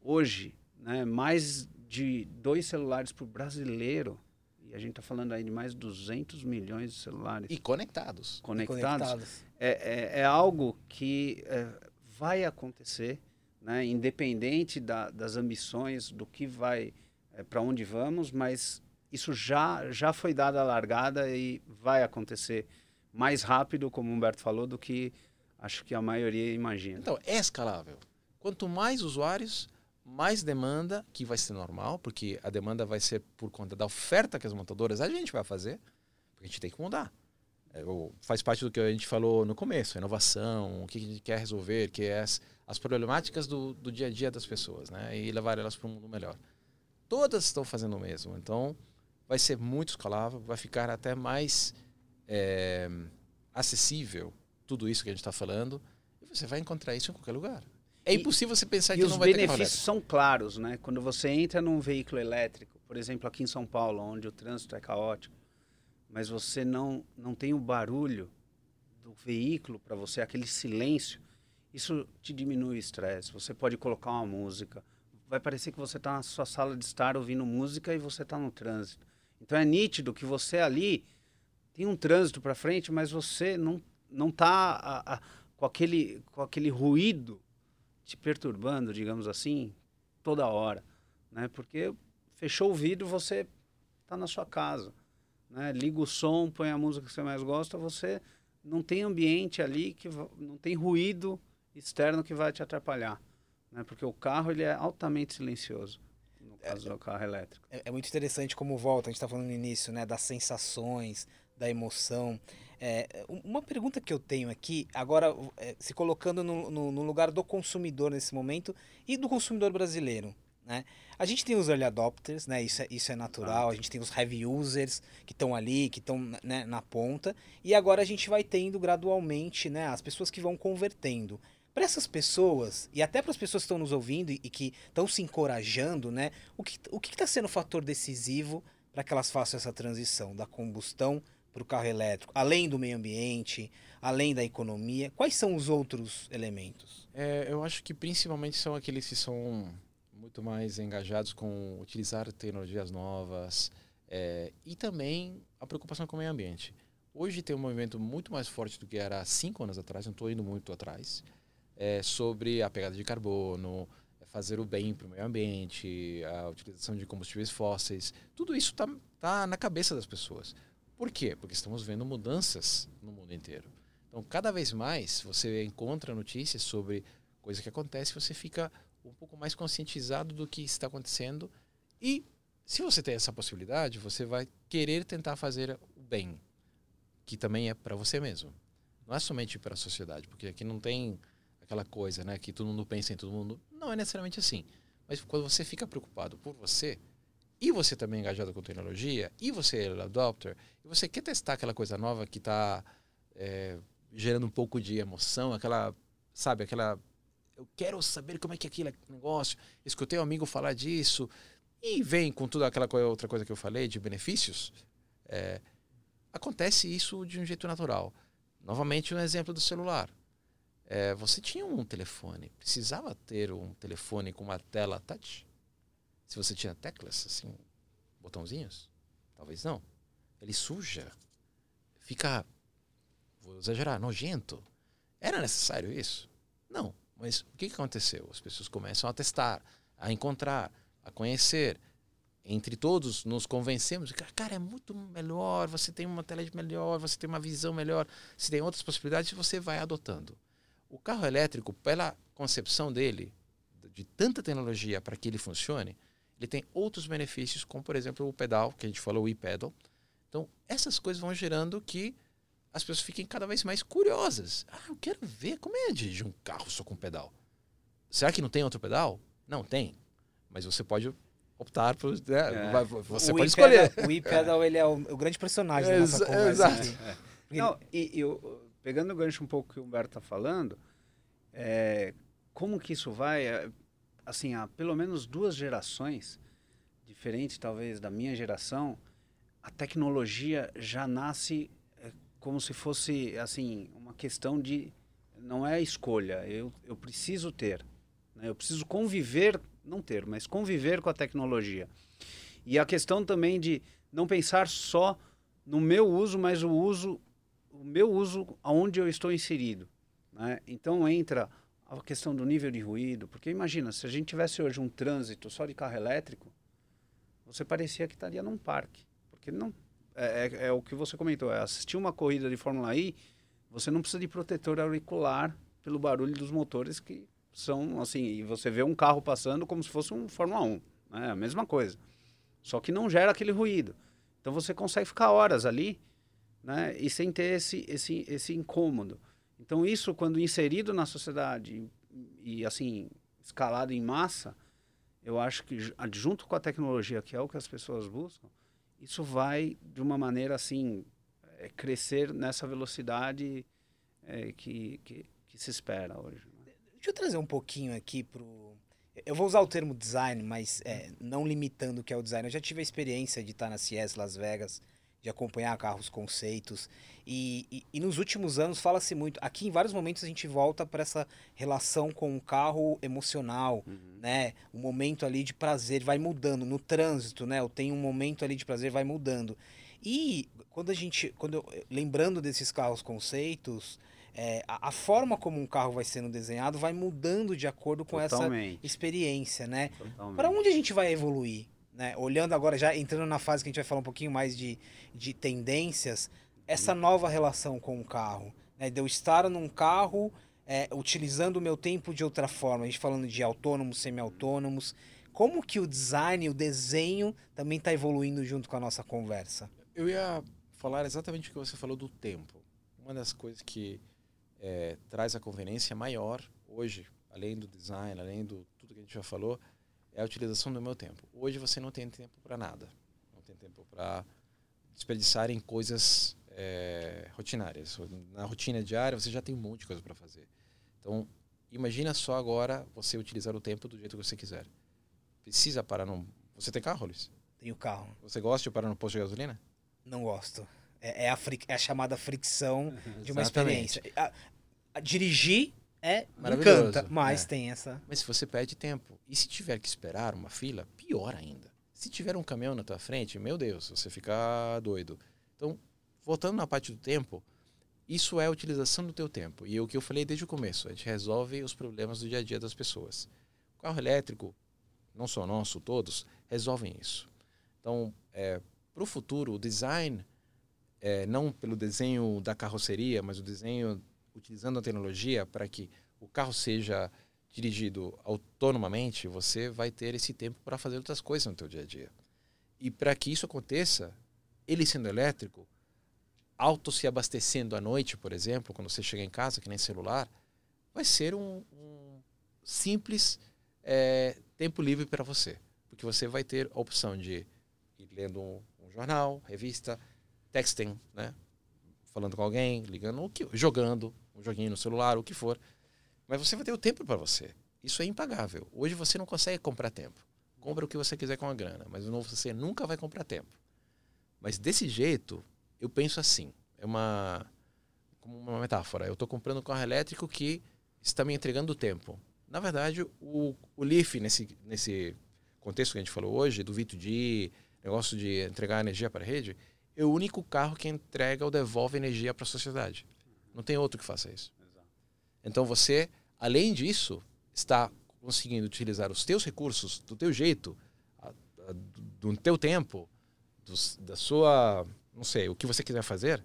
hoje, né, mais de dois celulares para o brasileiro, e a gente está falando aí de mais de 200 milhões de celulares. E conectados. Conectados. conectados. É, é, é, algo que é, vai acontecer, né? independente da, das ambições, do que vai, é, para onde vamos, mas isso já, já foi dada a largada e vai acontecer mais rápido, como o Humberto falou, do que acho que a maioria imagina. Então, é escalável. Quanto mais usuários, mais demanda, que vai ser normal, porque a demanda vai ser por conta da oferta que as montadoras a gente vai fazer, porque a gente tem que mudar. É, faz parte do que a gente falou no começo, inovação, o que a gente quer resolver, que é as, as problemáticas do, do dia a dia das pessoas, né? E levar elas para um mundo melhor. Todas estão fazendo o mesmo, então vai ser muito escalável, vai ficar até mais é, acessível tudo isso que a gente está falando, e você vai encontrar isso em qualquer lugar. É impossível você pensar que não vai ter E os benefícios são claros, né? Quando você entra num veículo elétrico, por exemplo, aqui em São Paulo, onde o trânsito é caótico, mas você não, não tem o barulho do veículo para você, aquele silêncio, isso te diminui o estresse. Você pode colocar uma música. Vai parecer que você está na sua sala de estar ouvindo música e você está no trânsito. Então é nítido que você ali tem um trânsito para frente, mas você não não está com aquele com aquele ruído te perturbando, digamos assim, toda hora, né? Porque fechou o vidro, você está na sua casa, né? Liga o som, põe a música que você mais gosta, você não tem ambiente ali que não tem ruído externo que vai te atrapalhar, né? Porque o carro ele é altamente silencioso. caso do carro elétrico. É, é, muito interessante como volta, a gente está falando no início, né, das sensações, da emoção. É, uma pergunta que eu tenho aqui, agora é, se colocando no, no, no, lugar do consumidor nesse momento e do consumidor brasileiro. Né? A gente tem os early adopters, né? isso, é, isso é natural, a gente tem os heavy users que estão ali, que estão né, na ponta, e agora a gente vai tendo gradualmente né, as pessoas que vão convertendo. Para essas pessoas, e até para as pessoas que estão nos ouvindo e, que estão se encorajando, né, o que o está sendo o fator decisivo para que elas façam essa transição da combustão para o carro elétrico, além do meio ambiente, além da economia? Quais são os outros elementos? É, eu acho que principalmente são aqueles que são muito mais engajados com utilizar tecnologias novas é, e também a preocupação com o meio ambiente. Hoje tem um movimento muito mais forte do que era cinco anos atrás, não estou indo muito atrás, é, sobre a pegada de carbono, fazer o bem para o meio ambiente, a utilização de combustíveis fósseis. Tudo isso está tá na cabeça das pessoas. Por quê? Porque estamos vendo mudanças no mundo inteiro. Então, cada vez mais você encontra notícias sobre coisa que acontece, você fica um pouco mais conscientizado do que está acontecendo e se você tem essa possibilidade, você vai querer tentar fazer o bem, que também é para você mesmo. Não é somente para a sociedade, porque aqui não tem aquela coisa, né, que todo mundo pensa em todo mundo. Não é necessariamente assim. Mas quando você fica preocupado por você, e você também é engajado com tecnologia, e você é adopter, e você quer testar aquela coisa nova que está é, gerando um pouco de emoção, aquela, sabe, aquela. Eu quero saber como é que é aquele negócio. Escutei um amigo falar disso, e vem com toda aquela coisa, outra coisa que eu falei de benefícios. É, acontece isso de um jeito natural. Novamente, um exemplo do celular. É, você tinha um telefone, precisava ter um telefone com uma tela touch? Se você tinha teclas, assim, botãozinhos? Talvez não. Ele suja. Fica, vou exagerar, nojento. Era necessário isso? Não. Mas o que, aconteceu? As pessoas começam a testar, a encontrar, a conhecer. Entre todos, nos convencemos. Cara, é muito melhor. Você tem uma tela melhor, você tem uma visão melhor. Se tem outras possibilidades, você vai adotando. O carro elétrico, pela concepção dele, de tanta tecnologia para que ele funcione, ele tem outros benefícios, como por exemplo o pedal, que a gente falou, o e-pedal. Então, essas coisas vão gerando que as pessoas fiquem cada vez mais curiosas. Ah, eu quero ver como é dirigir um carro só com pedal. Será que não tem outro pedal? Não, tem. Mas você pode optar por. Né? É. Você o pode escolher. O e-pedal ele é o, o, grande personagem da nossa conversa. Exato. É. Não, e, e eu, pegando o gancho um pouco que o Humberto está falando, é, como que isso vai? Assim, há pelo menos duas gerações, diferentes talvez da minha geração, a tecnologia já nasce é, como se fosse, assim, uma questão de... Não é escolha, eu, eu preciso ter. Né? Eu preciso conviver, não ter, mas conviver com a tecnologia. E a questão também de não pensar só no meu uso, mas o uso, o meu uso aonde eu estou inserido. Né? Então entra a questão do nível de ruído, porque imagina, se a gente tivesse hoje um trânsito só de carro elétrico, você parecia que estaria num parque, porque não é, é, é o que você comentou, é assistir uma corrida de Fórmula I, você não precisa de protetor auricular pelo barulho dos motores que são assim, e você vê um carro passando como se fosse um Fórmula 1, né? A mesma coisa. Só que não gera aquele ruído. Então você consegue ficar horas ali, né, e sem ter esse esse esse incômodo. Então isso quando inserido na sociedade e, assim escalado em massa, eu acho que junto com a tecnologia que é o que as pessoas buscam, isso vai de uma maneira assim é, crescer nessa velocidade é, que, que, que, se espera hoje. Né? Deixa eu trazer um pouquinho aqui para eu vou usar o termo design, mas é, não limitando o que é o design. Eu já tive a experiência de estar na CES Las Vegas de acompanhar carros conceitos. E, e, e nos últimos anos fala-se muito. Aqui, em vários momentos, a gente volta para essa relação com o carro emocional, uhum. né? O momento ali de prazer vai mudando. No trânsito, né? Eu tenho um momento ali de prazer, vai mudando. E quando a gente. Quando eu, lembrando desses carros conceitos. É, a, a, forma como um carro vai sendo desenhado vai mudando de acordo com Totalmente. essa experiência, né? Para onde a gente vai evoluir? Né? Olhando agora, já entrando na fase que a gente vai falar um pouquinho mais de, de tendências, essa uhum. nova relação com o carro, né? De eu estar num carro é, utilizando o meu tempo de outra forma, a gente falando de autônomos, semi-autônomos, Como que o design, o desenho também está evoluindo junto com a nossa conversa? Eu ia falar exatamente o que você falou do tempo. Uma das coisas que é, traz a conveniência maior hoje, além do design, além do tudo que a gente já falou, é a utilização do meu tempo. Hoje você não tem tempo para nada. Não tem tempo para desperdiçar em coisas é, rotinárias. Na rotina diária você já tem um monte de coisa para fazer. Então, imagina só agora você utilizar o tempo do jeito que você quiser. Precisa parar no... Você tem carro, Luiz? Tenho carro. Você gosta de parar no posto de gasolina? Não gosto. É, é, a, fri... é a chamada fricção de uma experiência. A, a, dirigir é encanta, mas é. tem essa. Mas se você perde tempo e se tiver que esperar uma fila, pior ainda. Se tiver um caminhão na tua frente, meu Deus, você fica doido. Então, voltando na parte do tempo, isso é a utilização do teu tempo. E é o que eu falei desde o começo, a gente resolve os problemas do dia a dia das pessoas. O carro elétrico, não só nosso, todos, resolvem isso. Então, é, para o futuro, o design, é, não pelo desenho da carroceria, mas o desenho utilizando a tecnologia para que o carro seja dirigido autonomamente, você vai ter esse tempo para fazer outras coisas no teu dia a dia. E para que isso aconteça, ele sendo elétrico, auto se abastecendo à noite, por exemplo, quando você chega em casa, que nem celular, vai ser um, um simples é, tempo livre para você. Porque você vai ter a opção de ir lendo um, um jornal, revista, texting, né? falando com alguém, ligando, jogando um joguinho no celular, o que for. Mas você vai ter o tempo para você. Isso é impagável. Hoje você não consegue comprar tempo. Compra o que você quiser com a grana, mas você nunca vai comprar tempo. Mas desse jeito, eu penso assim, é uma como uma metáfora. Eu estou comprando um carro elétrico que está me entregando tempo. Na verdade, o, o Leaf, nesse, nesse contexto que a gente falou hoje, do V2G, negócio de entregar energia para a rede, é o único carro que entrega ou devolve energia para a sociedade. Não tem outro que faça isso. Então você, além disso, está conseguindo utilizar os teus recursos do teu jeito, a, a, do teu tempo, dos, da sua, não sei, o que você quiser fazer,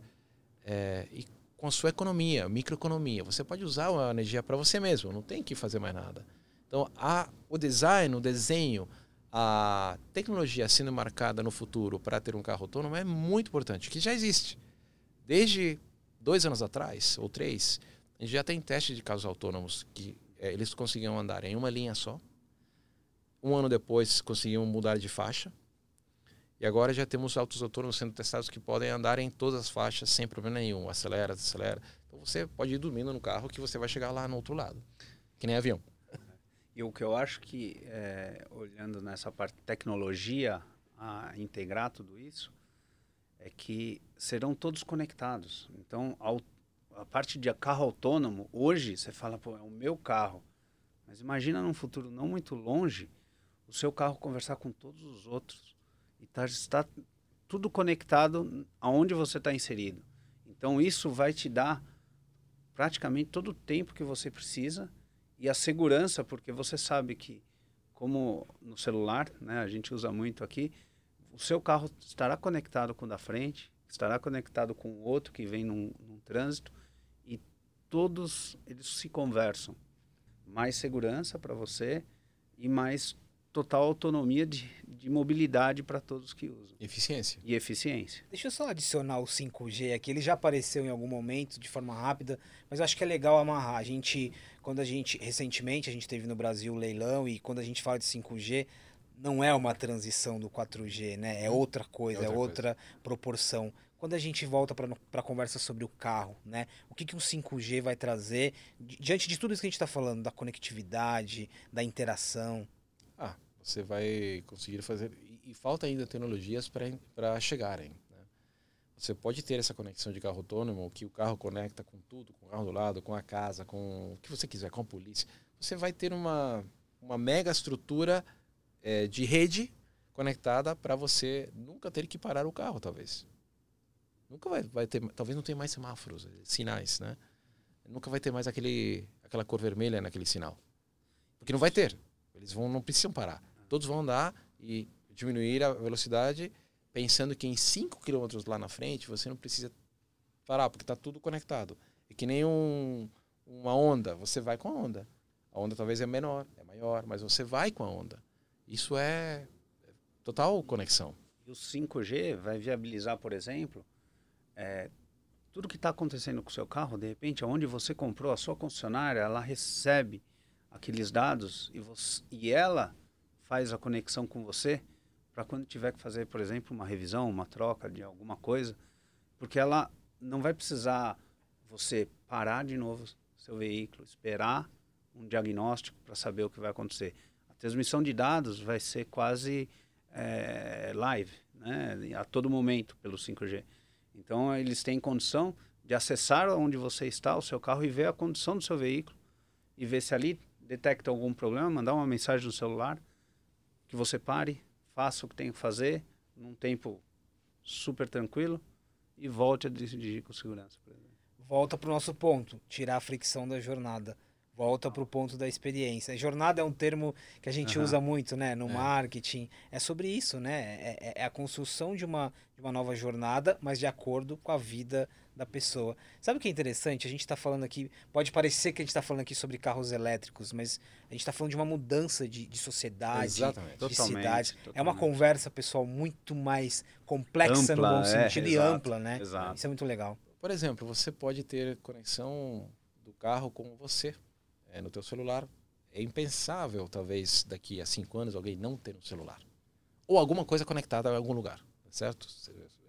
é, e com a sua economia, microeconomia. Você pode usar a energia para você mesmo, não tem que fazer mais nada. Então, a, o design, o desenho, a tecnologia sendo marcada no futuro para ter um carro autônomo é muito importante, que já existe. Desde dois anos atrás, ou três, a gente já tem testes de carros autônomos que é, eles conseguiam andar em uma linha só. Um ano depois conseguiam mudar de faixa. E agora já temos autos autônomos sendo testados que podem andar em todas as faixas sem problema nenhum. Acelera, desacelera. Então você pode ir dormindo no carro que você vai chegar lá no outro lado. Que nem avião. E o que eu acho que, é, olhando nessa parte de tecnologia, a integrar tudo isso, é que serão todos conectados. Então, a parte de carro autônomo, hoje você fala, pô, é o meu carro. Mas imagina num futuro não muito longe, o seu carro conversar com todos os outros. E tá, está tudo conectado aonde você está inserido. Então, isso vai te dar praticamente todo o tempo que você precisa e a segurança, porque você sabe que, como no celular, né, a gente usa muito aqui, o seu carro estará conectado com o da frente, estará conectado com o outro que vem num, num trânsito e todos eles se conversam. Mais segurança para você e mais total autonomia de, de mobilidade para todos que usam. Eficiência. E eficiência. Deixa eu só adicionar o 5G aqui. Ele já apareceu em algum momento de forma rápida, mas eu acho que é legal amarrar. A gente, quando a gente, recentemente, a gente teve no Brasil o leilão e quando a gente fala de 5G, não é uma transição do 4G, né? É outra coisa, é outra, é outra proporção. Quando a gente volta para a conversa sobre o carro, né? O que, que o 5G vai trazer diante de tudo isso que a gente está falando, da conectividade, da interação? Ah, você vai conseguir fazer. E, e falta ainda tecnologias para chegarem. Né? Você pode ter essa conexão de carro autônomo, que o carro conecta com tudo, com o carro do lado, com a casa, com o que você quiser, com a polícia. Você vai ter uma, uma mega estrutura é, de rede conectada para você nunca ter que parar o carro, talvez. Nunca vai, vai ter, talvez não tenha mais semáforos, sinais, né? Nunca vai ter mais aquele, aquela cor vermelha naquele sinal. Porque não vai ter. Eles vão, não precisam parar. Todos vão andar e diminuir a velocidade, pensando que em 5 km lá na frente você não precisa parar, porque está tudo conectado. É que nem um, uma onda, você vai com a onda. A onda talvez é menor, é maior, mas você vai com a onda. Isso é total conexão. E o 5G vai viabilizar, por exemplo, é, tudo que está acontecendo com o seu carro, de repente, onde você comprou, a sua concessionária, ela recebe aqueles dados e, você, e ela faz a conexão com você para quando tiver que fazer, por exemplo, uma revisão, uma troca de alguma coisa, porque ela não vai precisar você parar de novo seu veículo, esperar um diagnóstico para saber o que vai acontecer. A transmissão de dados vai ser quase é, live, né, a todo momento pelo 5G. Então eles têm condição de acessar onde você está, o seu carro e ver a condição do seu veículo e ver se ali detecta algum problema, mandar uma mensagem no celular que você pare, faça o que tem que fazer num tempo super tranquilo e volte a dirigir com segurança. Volta para o nosso ponto, tirar a fricção da jornada. Volta para o ponto da experiência. Jornada é um termo que a gente uhum. usa muito, né? No é. marketing. É sobre isso, né? É, é, é, a construção de uma, de uma nova jornada, mas de acordo com a vida da pessoa. Sabe o que é interessante? A gente está falando aqui, pode parecer que a gente está falando aqui sobre carros elétricos, mas a gente está falando de uma mudança de, de sociedade, Exatamente. de totalmente, cidade. Totalmente. É uma conversa, pessoal, muito mais complexa ampla, no bom é, sentido e ampla, né? Exato. Isso é muito legal. Por exemplo, você pode ter conexão do carro com você é, no teu celular. É impensável, talvez, daqui a cinco anos, alguém não ter um celular. Ou alguma coisa conectada a algum lugar, certo?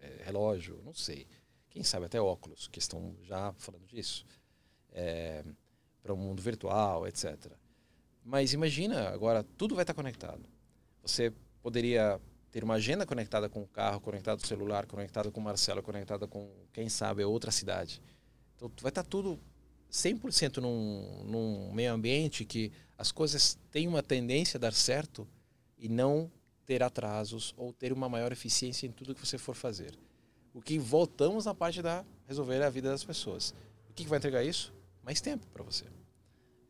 É, relógio, não sei. Quem sabe até óculos, que estão já falando disso. É, para o um mundo virtual, etc. Mas imagina, agora tudo vai estar conectado. Você poderia ter uma agenda conectada com o carro, conectado com o celular, conectado com o Marcelo, conectada com, quem sabe, outra cidade. Então vai estar tudo 100% num, num meio ambiente que as coisas têm uma tendência a dar certo e não ter atrasos ou ter uma maior eficiência em tudo que você for fazer. O que voltamos na parte da resolver a vida das pessoas. O que, que vai entregar isso? Mais tempo para você.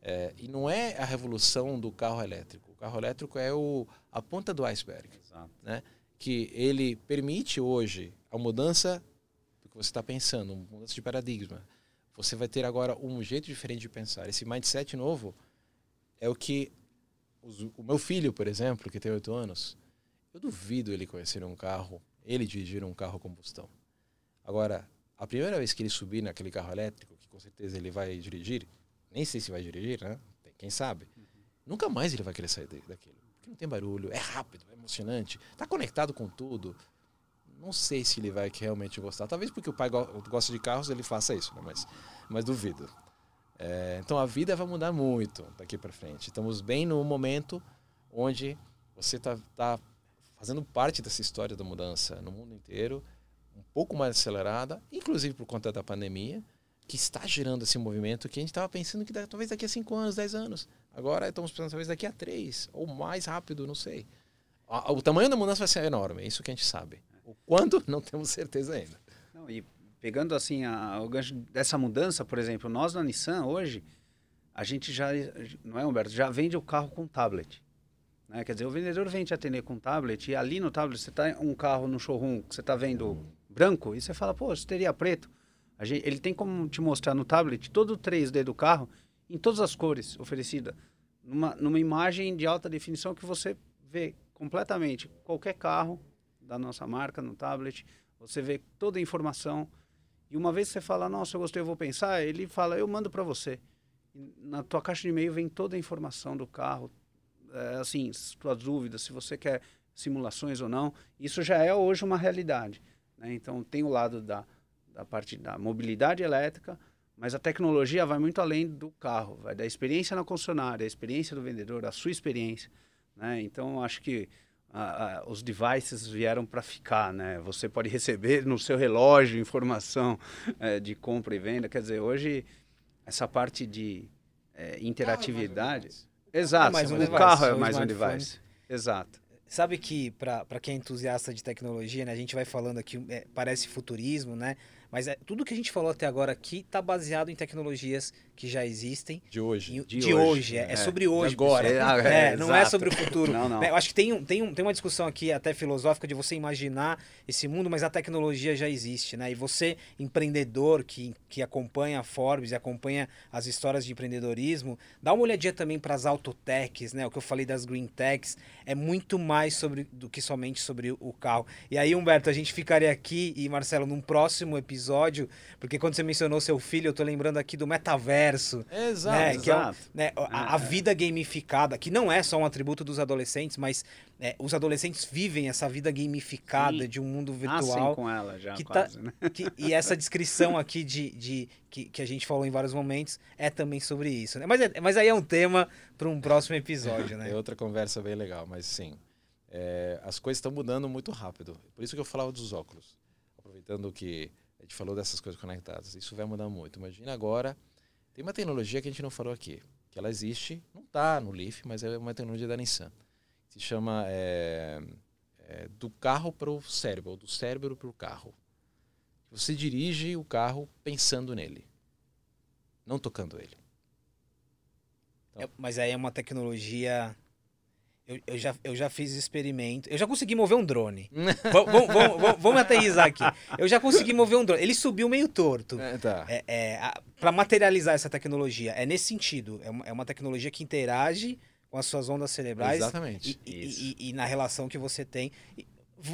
É, e não é a revolução do carro elétrico. O carro elétrico é o, a ponta do iceberg. Exato. Né? Que ele permite hoje a mudança do que você está pensando, uma mudança de paradigma você vai ter agora um jeito diferente de pensar. Esse mindset novo é o que os, o meu filho, por exemplo, que tem oito anos, eu duvido ele conhecer um carro, ele dirigir um carro a combustão. Agora, a primeira vez que ele subir naquele carro elétrico, que com certeza ele vai dirigir, nem sei se vai dirigir, né? Quem sabe? Uhum. Nunca mais ele vai querer sair daquilo. Porque não tem barulho, é rápido, é emocionante, está conectado com tudo não sei se ele vai realmente gostar. Talvez porque o pai gosta de carros, ele faça isso, né? mas, mas duvido. É, então a vida vai mudar muito daqui para frente. Estamos bem no momento onde você está tá fazendo parte dessa história da mudança no mundo inteiro, um pouco mais acelerada, inclusive por conta da pandemia, que está gerando esse movimento que a gente estava pensando que talvez daqui a 5 anos, 10 anos. Agora estamos pensando talvez daqui a 3, ou mais rápido, não sei. O tamanho da mudança vai ser enorme, é isso que a gente sabe. O quando, não temos certeza ainda. Não, e pegando assim a, o gancho dessa mudança, por exemplo, nós na Nissan hoje, a gente já, não é, Humberto, já vende o carro com tablet. Né? Quer dizer, o vendedor vem te atender com tablet e ali no tablet você está um carro no showroom que você está vendo branco e você fala, pô, você teria preto. Gente, ele tem como te mostrar no tablet todo o 3D do carro em todas as cores oferecidas, numa, numa imagem de alta definição que você vê completamente qualquer carro da nossa marca no tablet, você vê toda a informação. E uma vez que você fala, nossa, eu gostei, eu vou pensar, ele fala, eu mando para você. E na tua caixa de e-mail vem toda a informação do carro, é, assim, suas dúvidas, se você quer simulações ou não. Isso já é hoje uma realidade. Né? Então, tem o lado da, da parte da mobilidade elétrica, mas a tecnologia vai muito além do carro, vai da experiência na concessionária, a experiência do vendedor, a sua experiência. Né? Então, acho que a, a, os devices vieram para ficar, né? Você pode receber no seu relógio informação é, de compra e venda. Quer dizer, hoje essa parte de é, interatividade. É exato, um o carro é mais um device. Exato. Sabe que, para quem é entusiasta de tecnologia, né, a gente vai falando aqui, é, parece futurismo, né? Mas é, tudo que a gente falou até agora aqui está baseado em tecnologias que já existem. De hoje. De, de hoje, hoje. É, é, sobre hoje. agora. É, é, não é sobre o futuro. Não, não. Eu acho que tem, um, tem, um, tem uma discussão aqui até filosófica de você imaginar esse mundo, mas a tecnologia já existe, né? E você, empreendedor que, que acompanha a Forbes e acompanha as histórias de empreendedorismo, dá uma olhadinha também para as autotechs, né? O que eu falei das green techs é muito mais sobre do que somente sobre o carro. E aí, Humberto, a gente ficaria aqui e Marcelo num próximo episódio, porque quando você mencionou seu filho, eu tô lembrando aqui do metaverso. Exato, né? exato. Que é, né, a, a, vida gamificada, que não é só um atributo dos adolescentes, mas é, os adolescentes vivem essa vida gamificada Sim. de um mundo virtual. com ela já, que tá quase, tá, né? que, e essa descrição aqui de, de que, que, a gente falou em vários momentos é também sobre isso. Né? Mas, é, mas aí é um tema para um próximo episódio, né? É outra conversa bem legal, mas sim. É, as coisas estão mudando muito rápido. Por isso que eu falava dos óculos. Aproveitando que a gente falou dessas coisas conectadas. Isso vai mudar muito. Imagina agora, tem uma tecnologia que a gente não falou aqui, que ela existe, não está no Leaf, mas é uma tecnologia da Nissan. Se chama é, é, do carro para o cérebro, ou do cérebro para o carro. Você dirige o carro pensando nele, não tocando ele. Então, é, mas aí é uma tecnologia eu, eu, já, eu já fiz experimento. Eu já consegui mover um drone. vamos, aterrizar aqui. Eu já consegui mover um drone. Ele subiu meio torto. É, tá. é, é para materializar essa tecnologia. É nesse sentido. É uma, é uma tecnologia que interage com as suas ondas cerebrais. Exatamente. E, e, e, e na relação que você tem.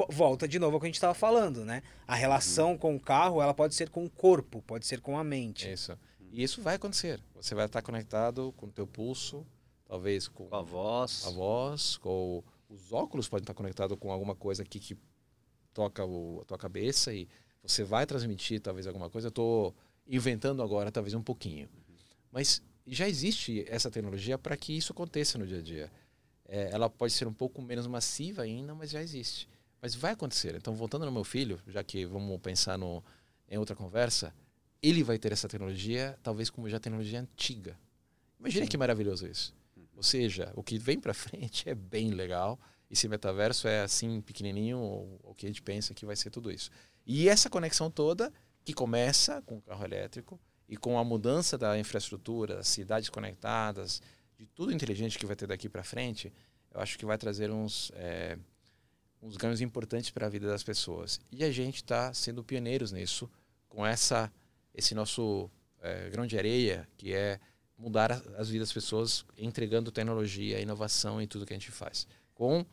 volta de novo ao que a gente estava falando, né? A relação uhum. com o carro, ela pode ser com o corpo, pode ser com a mente. Isso. E isso vai acontecer. Você vai estar conectado com o teu pulso, talvez com, com a voz. A voz, com os óculos podem estar conectados com alguma coisa aqui que toca o, a tua cabeça e você vai transmitir talvez alguma coisa. Eu estou inventando agora talvez um pouquinho. Mas já existe essa tecnologia para que isso aconteça no dia a dia. É, ela pode ser um pouco menos massiva ainda, mas já existe. Mas vai acontecer. Então, voltando no meu filho, já que vamos pensar no, em outra conversa, ele vai ter essa tecnologia, talvez como já tecnologia antiga. Imagina Sim. que maravilhoso isso. Ou seja, o que vem para frente é bem legal. Esse metaverso é assim pequenininho, o que a gente pensa que vai ser tudo isso. E essa conexão toda que começa com o carro elétrico e com a mudança da infraestrutura, das cidades conectadas, de tudo inteligente que vai ter daqui para frente, eu acho que vai trazer uns é, uns ganhos importantes para a vida das pessoas. E a gente está sendo pioneiros nisso, com essa esse nosso é, grão de areia que é mudar as vidas das pessoas entregando tecnologia, inovação em tudo que a gente faz. Com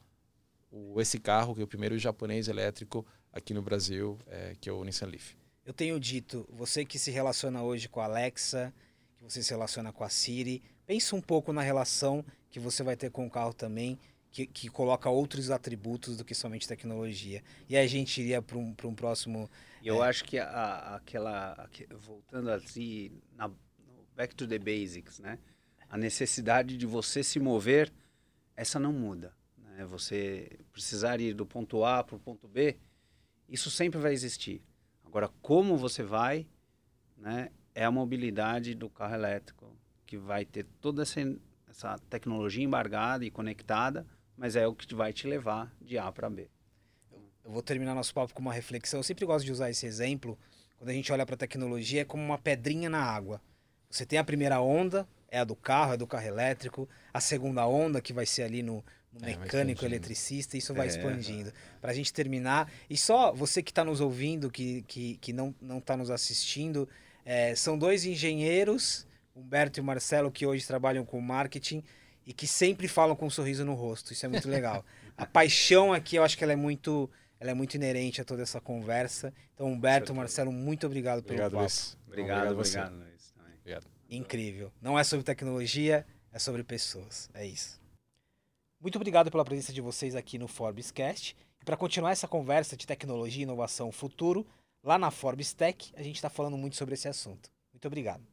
o, esse carro, que é o primeiro japonês elétrico aqui no Brasil, é, que é o Nissan Leaf. Eu tenho dito, você que se relaciona hoje com a Alexa, que você se relaciona com a Siri, pense um pouco na relação que você vai ter com o carro também, que, que coloca outros atributos do que somente tecnologia. E aí a gente iria para um, um próximo. Eu é... acho que a, aquela. Voltando assim, na, back to the basics, né? A necessidade de você se mover, essa não muda. Né? Você precisar ir do ponto A para o ponto B, isso sempre vai existir. Agora, como você vai, né? É a mobilidade do carro elétrico que vai ter toda essa, essa tecnologia embargada e conectada, mas é o que vai te levar de A para B. Eu vou terminar nosso papo com uma reflexão. Eu sempre gosto de usar esse exemplo. Quando a gente olha para a tecnologia, é como uma pedrinha na água. Você tem a primeira onda, é a do carro, é do carro elétrico. A segunda onda, que vai ser ali no, no é, mecânico, eletricista, isso vai é, expandindo. Para a gente terminar, e só você que está nos ouvindo, que, que, que não está nos assistindo, é, são dois engenheiros, Humberto e Marcelo, que hoje trabalham com marketing e que sempre falam com um sorriso no rosto. Isso é muito legal. a paixão aqui, eu acho que ela é muito, ela é muito inerente a toda essa conversa. Então, Humberto, Marcelo, muito obrigado pelo obrigado, papo. Luiz. Obrigado, obrigado, obrigado, Luiz. Obrigado. Incrível. Não é sobre tecnologia, é sobre pessoas. É isso. Muito obrigado pela presença de vocês aqui no Forbes Cast. E para continuar essa conversa de tecnologia, inovação, futuro, lá na Forbes Tech, a gente está falando muito sobre esse assunto. Muito obrigado.